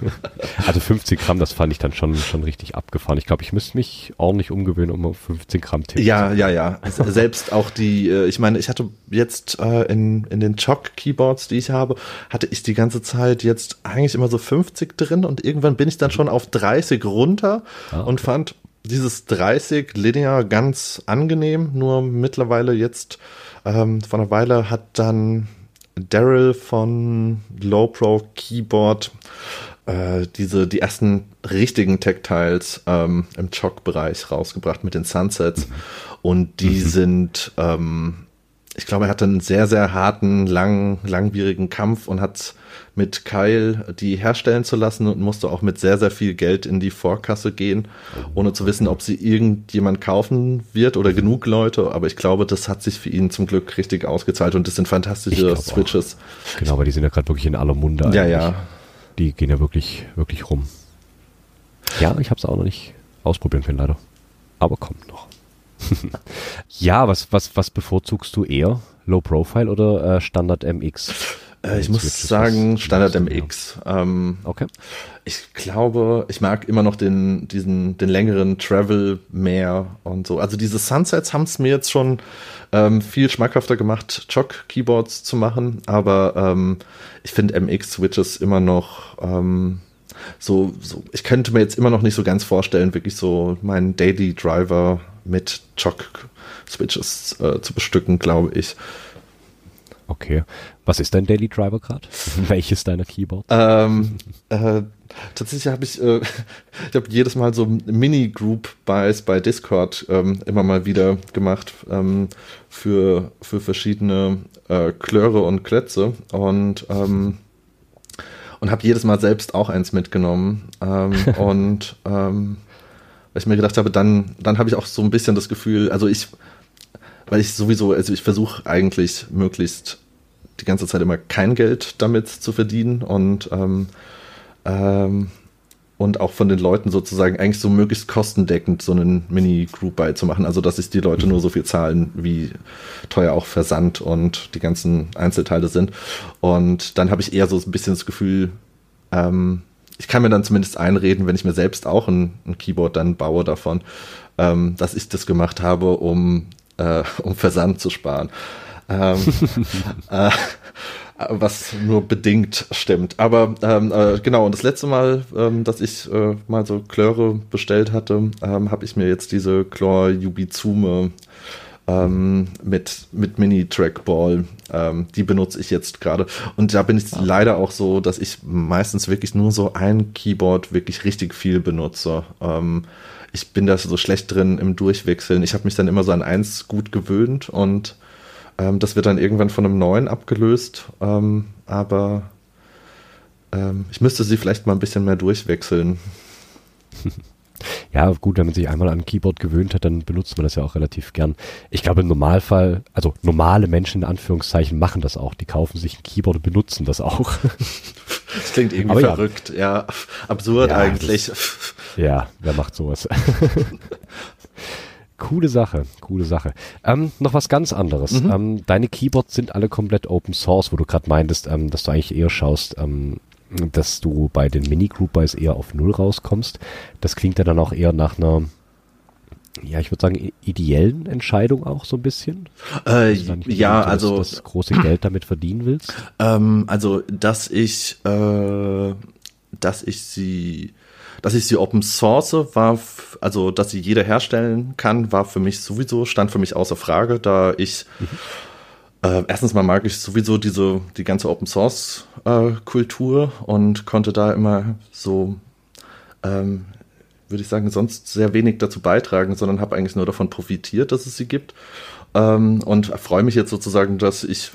<laughs> also 15 Gramm, das fand ich dann schon, schon richtig abgefahren. Ich glaube, ich müsste mich ordentlich umgewöhnen, um auf 15 Gramm tippen Ja, ja, ja. Selbst auch die, äh, ich meine, ich hatte jetzt äh, in, in den Choc-Keyboards, die ich habe, hatte ich die ganze Zeit jetzt eigentlich immer so 50 drin und irgendwann bin ich dann schon auf 30 runter ah, okay. und fand dieses 30 linear ganz angenehm, nur mittlerweile jetzt ähm, vor einer Weile hat dann Daryl von Low Pro Keyboard äh, diese die ersten richtigen Tactiles ähm, im Chock-Bereich rausgebracht mit den Sunsets und die mhm. sind ähm, ich glaube, er hatte einen sehr, sehr harten, lang, langwierigen Kampf und hat mit Kyle die herstellen zu lassen und musste auch mit sehr, sehr viel Geld in die Vorkasse gehen, ohne zu wissen, ob sie irgendjemand kaufen wird oder genug Leute. Aber ich glaube, das hat sich für ihn zum Glück richtig ausgezahlt und das sind fantastische Switches. Auch. Genau, weil die sind ja gerade wirklich in aller Munde. Ja, eigentlich. ja. Die gehen ja wirklich, wirklich rum. Ja, ich habe es auch noch nicht ausprobieren können, leider. Aber kommt noch. <laughs> ja, was, was, was bevorzugst du eher? Low Profile oder äh, Standard MX? Äh, ich muss sagen, Standard MX. Ähm, okay. Ich glaube, ich mag immer noch den, diesen, den längeren Travel mehr und so. Also diese Sunsets haben es mir jetzt schon ähm, viel schmackhafter gemacht, Chock-Keyboards zu machen, aber ähm, ich finde MX-Switches immer noch ähm, so, so, ich könnte mir jetzt immer noch nicht so ganz vorstellen, wirklich so meinen Daily Driver mit Chock Switches äh, zu bestücken, glaube ich. Okay. Was ist dein Daily Driver gerade? <laughs> Welches deiner Keyboard? Ähm, äh, tatsächlich habe ich, äh, <laughs> ich habe jedes Mal so Mini-Group-Buys bei Discord ähm, immer mal wieder gemacht ähm, für, für verschiedene äh, Klöre und Klötze und ähm, und habe jedes Mal selbst auch eins mitgenommen ähm, <laughs> und ähm, weil ich mir gedacht habe, dann dann habe ich auch so ein bisschen das Gefühl, also ich weil ich sowieso, also ich versuche eigentlich möglichst die ganze Zeit immer kein Geld damit zu verdienen und ähm, ähm, und auch von den Leuten sozusagen eigentlich so möglichst kostendeckend so einen Mini-Group-Buy zu machen. Also, dass sich die Leute nur so viel zahlen, wie teuer auch Versand und die ganzen Einzelteile sind. Und dann habe ich eher so ein bisschen das Gefühl, ähm, ich kann mir dann zumindest einreden, wenn ich mir selbst auch ein, ein Keyboard dann baue davon, ähm, dass ich das gemacht habe, um äh, <laughs> um Versand zu sparen. Ähm, <laughs> äh, was nur bedingt stimmt. Aber ähm, äh, genau, und das letzte Mal, ähm, dass ich äh, mal so Klöre bestellt hatte, ähm, habe ich mir jetzt diese Chlor Yubizume ähm, mit, mit Mini-Trackball, ähm, die benutze ich jetzt gerade. Und da bin ich ah. leider auch so, dass ich meistens wirklich nur so ein Keyboard wirklich richtig viel benutze. Ähm, ich bin da so schlecht drin im Durchwechseln. Ich habe mich dann immer so an eins gut gewöhnt und ähm, das wird dann irgendwann von einem neuen abgelöst. Ähm, aber ähm, ich müsste sie vielleicht mal ein bisschen mehr durchwechseln. <laughs> Ja, gut, wenn man sich einmal an ein Keyboard gewöhnt hat, dann benutzt man das ja auch relativ gern. Ich glaube, im Normalfall, also normale Menschen in Anführungszeichen machen das auch. Die kaufen sich ein Keyboard und benutzen das auch. <laughs> Das klingt irgendwie Aber verrückt, ja, ja absurd ja, eigentlich. Das, <laughs> ja, wer macht sowas? Coole Sache, coole Sache. Ähm, noch was ganz anderes. Mhm. Ähm, deine Keyboards sind alle komplett Open Source, wo du gerade meintest, ähm, dass du eigentlich eher schaust, ähm, dass du bei den Mini-Group-Buys eher auf Null rauskommst. Das klingt ja dann auch eher nach einer, ja, ich würde sagen, ideellen Entscheidung auch so ein bisschen. Äh, ja, dass also. das große Geld damit verdienen willst? Ähm, also, dass ich, äh, dass ich sie dass ich sie Open Source war, also dass sie jeder herstellen kann, war für mich sowieso, stand für mich außer Frage, da ich mhm. äh, erstens mal mag ich sowieso diese, die ganze Open Source äh, Kultur und konnte da immer so, ähm, würde ich sagen, sonst sehr wenig dazu beitragen, sondern habe eigentlich nur davon profitiert, dass es sie gibt. Ähm, und freue mich jetzt sozusagen, dass ich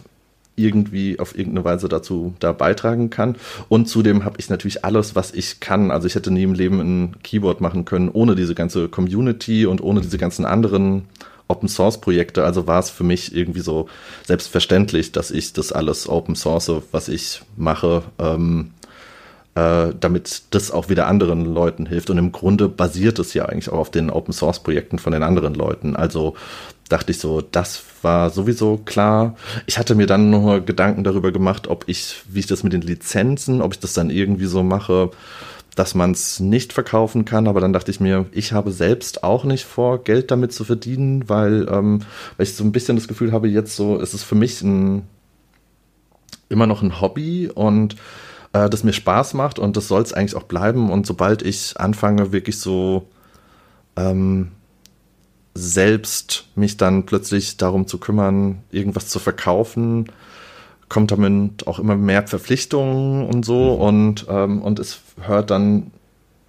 irgendwie auf irgendeine Weise dazu da beitragen kann. Und zudem habe ich natürlich alles, was ich kann. Also ich hätte nie im Leben ein Keyboard machen können ohne diese ganze Community und ohne diese ganzen anderen Open Source Projekte. Also war es für mich irgendwie so selbstverständlich, dass ich das alles Open Source, was ich mache, ähm, äh, damit das auch wieder anderen Leuten hilft. Und im Grunde basiert es ja eigentlich auch auf den Open Source Projekten von den anderen Leuten. Also dachte ich so, das war sowieso klar. Ich hatte mir dann nur Gedanken darüber gemacht, ob ich, wie ich das mit den Lizenzen, ob ich das dann irgendwie so mache, dass man es nicht verkaufen kann. Aber dann dachte ich mir, ich habe selbst auch nicht vor, Geld damit zu verdienen, weil, ähm, weil ich so ein bisschen das Gefühl habe, jetzt so, ist es für mich ein, immer noch ein Hobby und äh, das mir Spaß macht und das soll es eigentlich auch bleiben. Und sobald ich anfange, wirklich so ähm, selbst mich dann plötzlich darum zu kümmern, irgendwas zu verkaufen, kommt damit auch immer mehr Verpflichtungen und so mhm. und, ähm, und es hört dann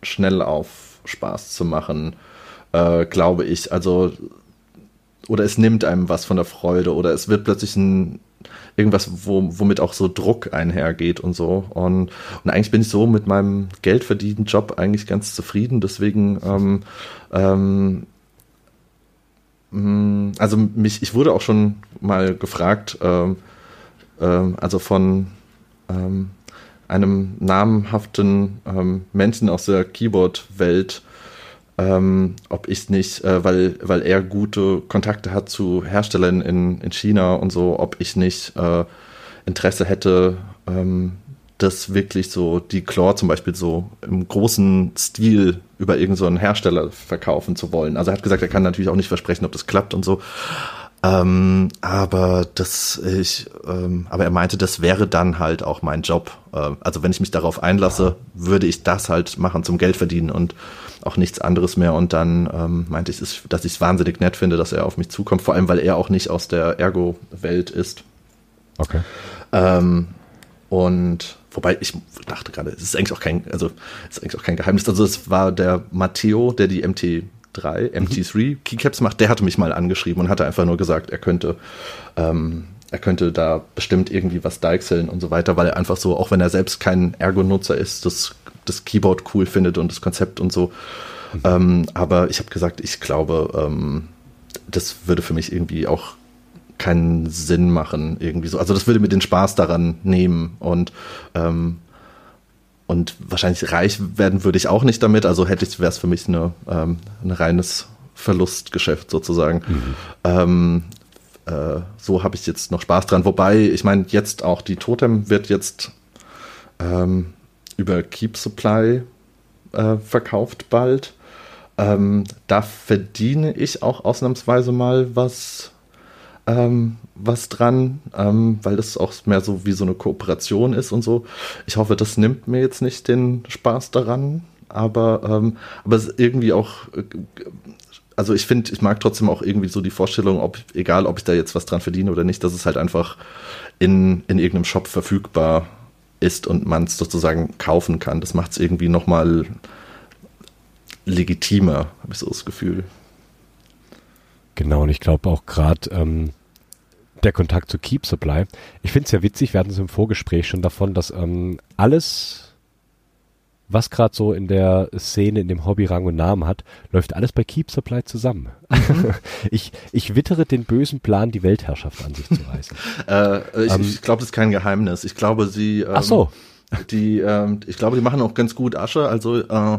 schnell auf, Spaß zu machen, äh, glaube ich. Also, oder es nimmt einem was von der Freude oder es wird plötzlich ein irgendwas, wo, womit auch so Druck einhergeht und so. Und, und eigentlich bin ich so mit meinem geldverdienten Job eigentlich ganz zufrieden. Deswegen ähm, ähm, hm, also mich, ich wurde auch schon mal gefragt, ähm, ähm, also von ähm, einem namhaften ähm, Menschen aus der Keyboard-Welt, ähm, ob ich nicht, äh, weil, weil er gute Kontakte hat zu Herstellern in, in China und so, ob ich nicht äh, Interesse hätte, ähm, das wirklich so, die Chlor zum Beispiel so im großen Stil über irgendeinen so Hersteller verkaufen zu wollen. Also er hat gesagt, er kann natürlich auch nicht versprechen, ob das klappt und so. Ähm, aber das ich, ähm, aber er meinte, das wäre dann halt auch mein Job. Äh, also wenn ich mich darauf einlasse, würde ich das halt machen zum Geld verdienen und auch nichts anderes mehr. Und dann ähm, meinte ich, dass ich es wahnsinnig nett finde, dass er auf mich zukommt, vor allem weil er auch nicht aus der Ergo-Welt ist. Okay. Ähm, und wobei ich dachte gerade, es ist eigentlich auch kein, also es ist eigentlich auch kein Geheimnis. Also es war der Matteo, der die MT 3, MT3 mhm. Keycaps macht, der hatte mich mal angeschrieben und hatte einfach nur gesagt, er könnte, ähm, er könnte da bestimmt irgendwie was deichseln und so weiter, weil er einfach so, auch wenn er selbst kein Ergo-Nutzer ist, das, das Keyboard cool findet und das Konzept und so. Mhm. Ähm, aber ich habe gesagt, ich glaube, ähm, das würde für mich irgendwie auch keinen Sinn machen, irgendwie so. Also das würde mir den Spaß daran nehmen und ähm, und wahrscheinlich reich werden würde ich auch nicht damit. Also hätte ich, wäre es für mich eine, ähm, ein reines Verlustgeschäft sozusagen. Mhm. Ähm, äh, so habe ich jetzt noch Spaß dran. Wobei, ich meine, jetzt auch die Totem wird jetzt ähm, über Keep Supply äh, verkauft bald. Ähm, da verdiene ich auch ausnahmsweise mal was ähm, was dran, ähm, weil das auch mehr so wie so eine Kooperation ist und so. Ich hoffe, das nimmt mir jetzt nicht den Spaß daran, aber, ähm, aber es ist irgendwie auch, äh, also ich finde, ich mag trotzdem auch irgendwie so die Vorstellung, ob, egal ob ich da jetzt was dran verdiene oder nicht, dass es halt einfach in, in irgendeinem Shop verfügbar ist und man es sozusagen kaufen kann. Das macht es irgendwie nochmal legitimer, habe ich so das Gefühl. Genau, und ich glaube auch gerade ähm, der Kontakt zu Keep Supply. Ich finde es ja witzig, wir hatten es im Vorgespräch schon davon, dass ähm, alles, was gerade so in der Szene, in dem Hobby Rang und Namen hat, läuft alles bei Keep Supply zusammen. Mhm. <laughs> ich, ich wittere den bösen Plan, die Weltherrschaft an sich zu reißen. <laughs> äh, ich, ähm, ich glaube, das ist kein Geheimnis. Ich glaube, sie. Ähm, Ach so. Die, ähm, ich glaube, die machen auch ganz gut Asche. Also äh,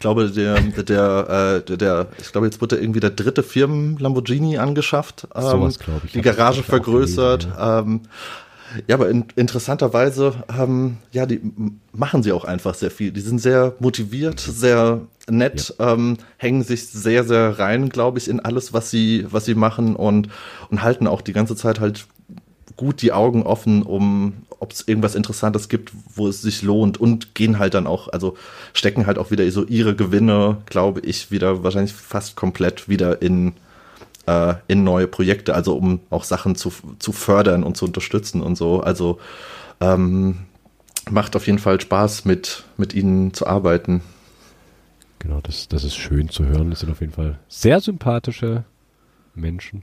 glaube, der, der, äh, der, ich glaube, jetzt wird er irgendwie der dritte Firmen Lamborghini angeschafft. Ähm, Sowas, ich. Die Garage vergrößert. Gelesen, ja. Ähm, ja, aber in, interessanterweise, ähm, ja, die machen sie auch einfach sehr viel. Die sind sehr motiviert, sehr nett, ja. ähm, hängen sich sehr, sehr rein, glaube ich, in alles, was sie, was sie machen und, und halten auch die ganze Zeit halt gut die Augen offen, um ob es irgendwas Interessantes gibt, wo es sich lohnt und gehen halt dann auch, also stecken halt auch wieder so ihre Gewinne, glaube ich, wieder wahrscheinlich fast komplett wieder in, äh, in neue Projekte, also um auch Sachen zu, zu fördern und zu unterstützen und so. Also ähm, macht auf jeden Fall Spaß, mit, mit ihnen zu arbeiten. Genau, das, das ist schön zu hören. Das sind auf jeden Fall sehr sympathische Menschen.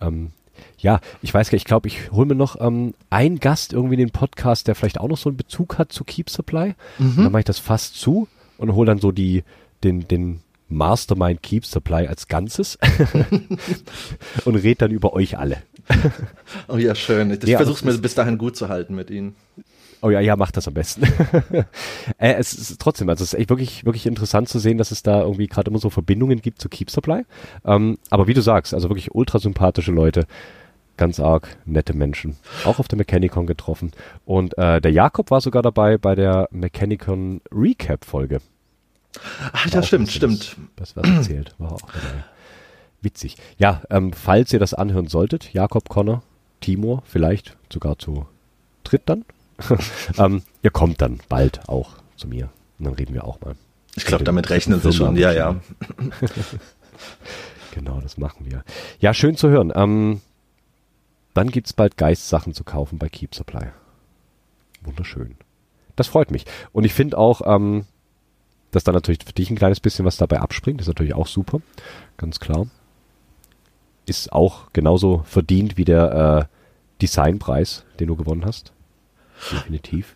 Ähm, ja, ich weiß gar nicht, ich glaube, ich hole mir noch ähm, einen Gast irgendwie in den Podcast, der vielleicht auch noch so einen Bezug hat zu Keep Supply. Mhm. Dann mache ich das fast zu und hole dann so die, den, den Mastermind Keep Supply als Ganzes <laughs> und rede dann über euch alle. oh ja, schön. Ich ja, versuche es mir bis dahin gut zu halten mit Ihnen. Oh ja, ja, macht das am besten. <laughs> äh, es ist trotzdem, also es ist echt wirklich, wirklich interessant zu sehen, dass es da irgendwie gerade immer so Verbindungen gibt zu Keep Supply. Ähm, aber wie du sagst, also wirklich ultra sympathische Leute, ganz arg nette Menschen. Auch auf der Mechanicon getroffen. Und äh, der Jakob war sogar dabei bei der Mechanicon Recap-Folge. Ach, das stimmt, stimmt. Das, was erzählt, war auch dabei. Witzig. Ja, ähm, falls ihr das anhören solltet, Jakob Connor, Timur, vielleicht sogar zu dritt dann, <laughs> ähm, ihr kommt dann bald auch zu mir. Und dann reden wir auch mal. Ich glaube, damit rechnen sie schon. Ja, ja. <laughs> genau, das machen wir. Ja, schön zu hören. Ähm, dann es bald Geistsachen zu kaufen bei Keep Supply. Wunderschön. Das freut mich. Und ich finde auch, ähm, dass da natürlich für dich ein kleines bisschen was dabei abspringt, ist natürlich auch super. Ganz klar. Ist auch genauso verdient wie der äh, Designpreis, den du gewonnen hast. Definitiv.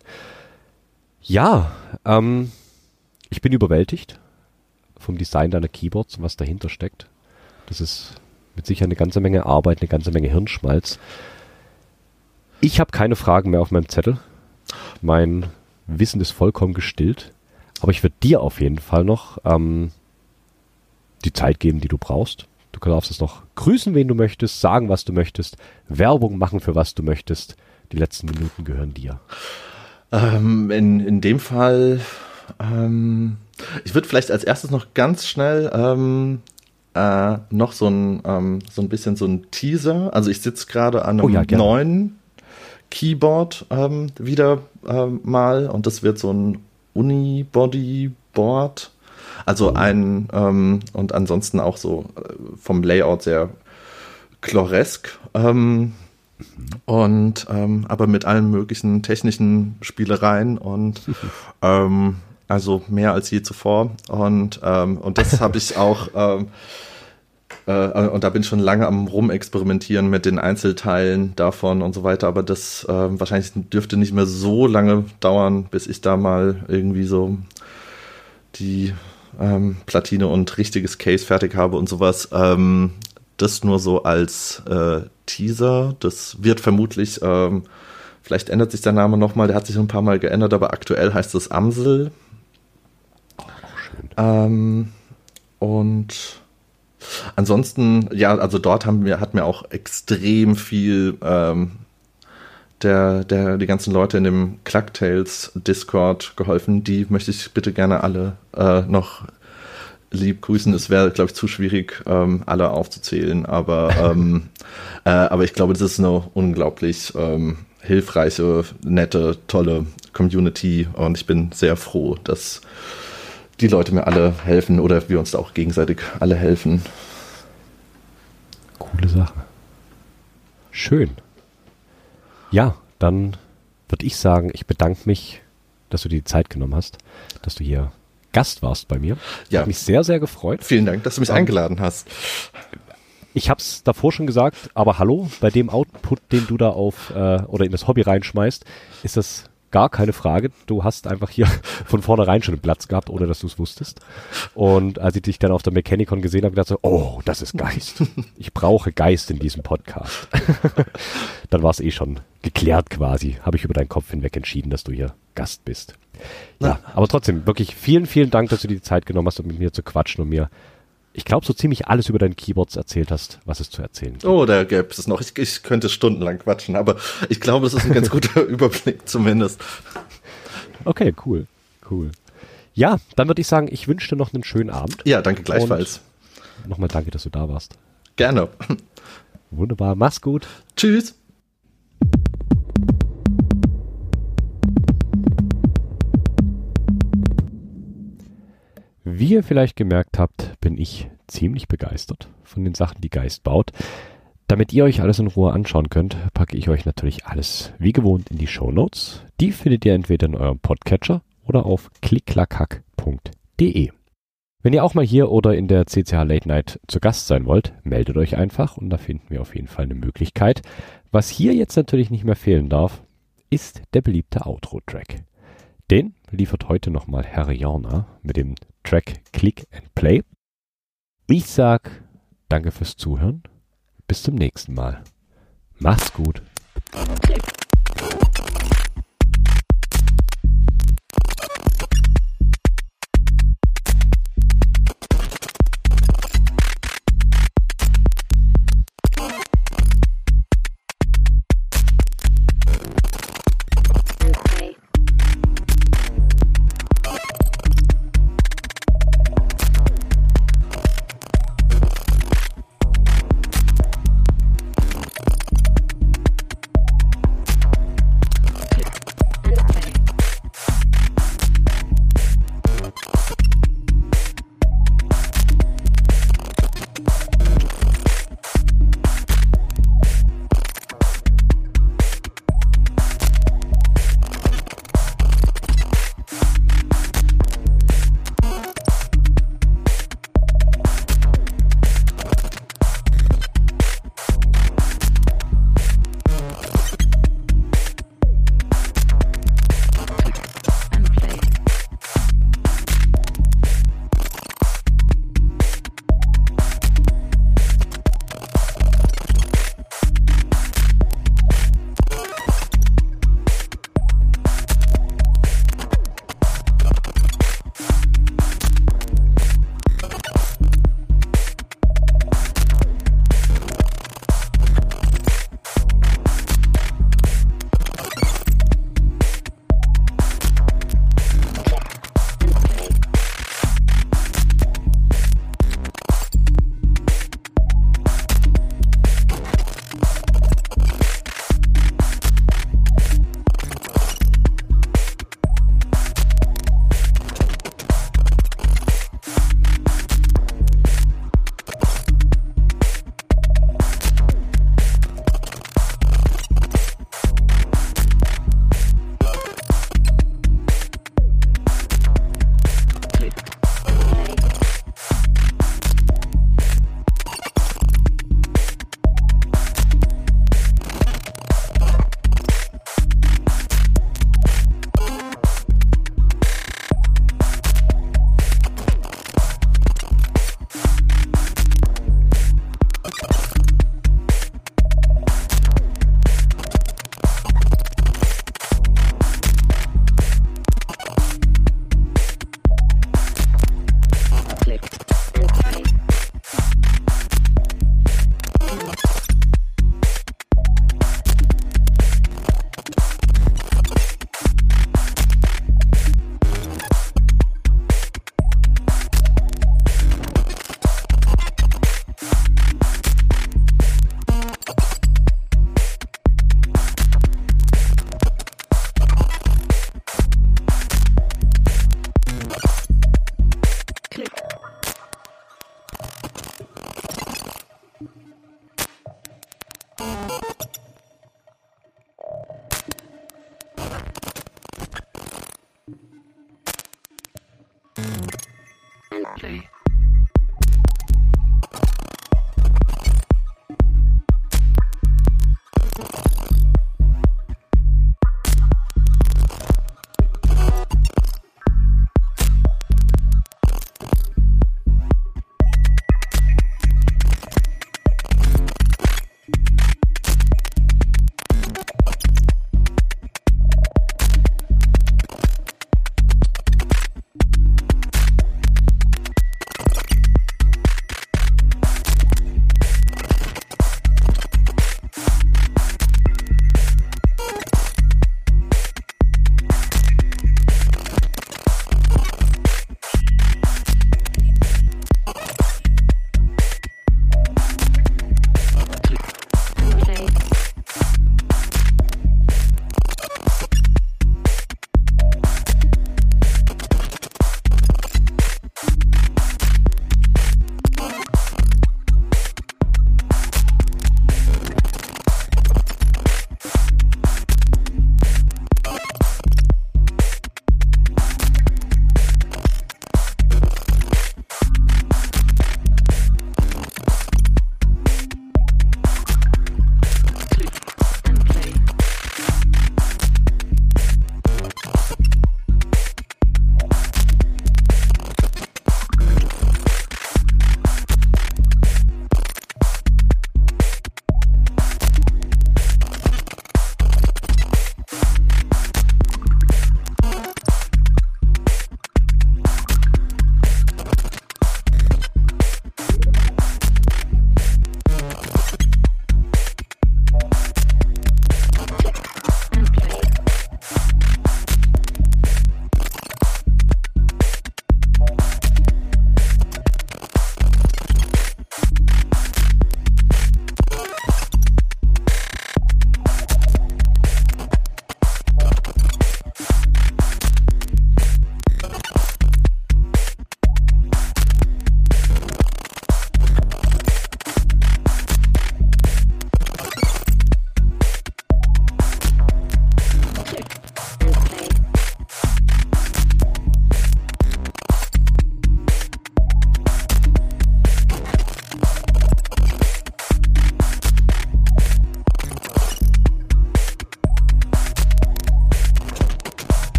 Ja, ähm, ich bin überwältigt vom Design deiner Keyboards und was dahinter steckt. Das ist mit sicher eine ganze Menge Arbeit, eine ganze Menge Hirnschmalz. Ich habe keine Fragen mehr auf meinem Zettel. Mein Wissen ist vollkommen gestillt. Aber ich würde dir auf jeden Fall noch ähm, die Zeit geben, die du brauchst. Du darfst es noch grüßen, wen du möchtest, sagen, was du möchtest, Werbung machen, für was du möchtest. Die letzten Minuten gehören dir. Ähm, in, in dem Fall, ähm, ich würde vielleicht als erstes noch ganz schnell ähm, äh, noch so ein, ähm, so ein bisschen so ein Teaser. Also ich sitze gerade an einem Oh ja, neuen Keyboard ähm, wieder ähm, mal und das wird so ein Unibody-Board. Also ein ähm, und ansonsten auch so äh, vom Layout sehr chloresk. Ähm, und ähm, aber mit allen möglichen technischen Spielereien und <laughs> ähm, also mehr als je zuvor. Und, ähm, und das habe ich auch, ähm, äh, und da bin ich schon lange am Rumexperimentieren mit den Einzelteilen davon und so weiter. Aber das ähm, wahrscheinlich dürfte nicht mehr so lange dauern, bis ich da mal irgendwie so die ähm, Platine und richtiges Case fertig habe und sowas. Ähm, das nur so als äh, Teaser. Das wird vermutlich, ähm, vielleicht ändert sich der Name nochmal, der hat sich ein paar Mal geändert, aber aktuell heißt es Amsel. Ähm, und ansonsten, ja, also dort haben wir, hat mir auch extrem viel ähm, der, der, die ganzen Leute in dem Clucktails Discord geholfen. Die möchte ich bitte gerne alle äh, noch lieb grüßen. Es wäre, glaube ich, zu schwierig, ähm, alle aufzuzählen, aber, ähm, <laughs> äh, aber ich glaube, das ist eine unglaublich ähm, hilfreiche, nette, tolle Community und ich bin sehr froh, dass die Leute mir alle helfen oder wir uns da auch gegenseitig alle helfen. Coole Sache. Schön. Ja, dann würde ich sagen, ich bedanke mich, dass du dir die Zeit genommen hast, dass du hier Gast warst bei mir. Ja. Hat mich sehr, sehr gefreut. Vielen Dank, dass du mich Ähm, eingeladen hast. Ich habe es davor schon gesagt, aber hallo, bei dem Output, den du da auf äh, oder in das Hobby reinschmeißt, ist das gar keine Frage. Du hast einfach hier <laughs> von vornherein schon einen Platz gehabt, ohne dass du es wusstest. Und als ich dich dann auf der Mechanicon gesehen habe, dachte ich so, oh, das ist Geist. <laughs> Ich brauche Geist in diesem Podcast. <laughs> dann war es eh schon geklärt quasi. Habe ich über deinen Kopf hinweg entschieden, dass du hier Gast bist. Ja, aber trotzdem, wirklich vielen, vielen Dank, dass du dir die Zeit genommen hast, um mit mir zu quatschen und mir, ich glaube, so ziemlich alles über deine Keyboards erzählt hast, was es zu erzählen gibt. Oh, da gäbe es noch. Ich, ich könnte stundenlang quatschen, aber ich glaube, das ist ein ganz <laughs> guter Überblick zumindest. Okay, cool, cool. Ja, dann würde ich sagen, ich wünsche dir noch einen schönen Abend. Ja, danke gleichfalls. Nochmal danke, dass du da warst. Gerne. Wunderbar, mach's gut. Tschüss. Wie ihr vielleicht gemerkt habt, bin ich ziemlich begeistert von den Sachen, die Geist baut. Damit ihr euch alles in Ruhe anschauen könnt, packe ich euch natürlich alles wie gewohnt in die Show Notes. Die findet ihr entweder in eurem Podcatcher oder auf klicklackhack.de. Wenn ihr auch mal hier oder in der CCH Late Night zu Gast sein wollt, meldet euch einfach und da finden wir auf jeden Fall eine Möglichkeit. Was hier jetzt natürlich nicht mehr fehlen darf, ist der beliebte Outro-Track. Den liefert heute nochmal Herr Jorna mit dem Track Click and Play. Ich sag danke fürs Zuhören. Bis zum nächsten Mal. Macht's gut.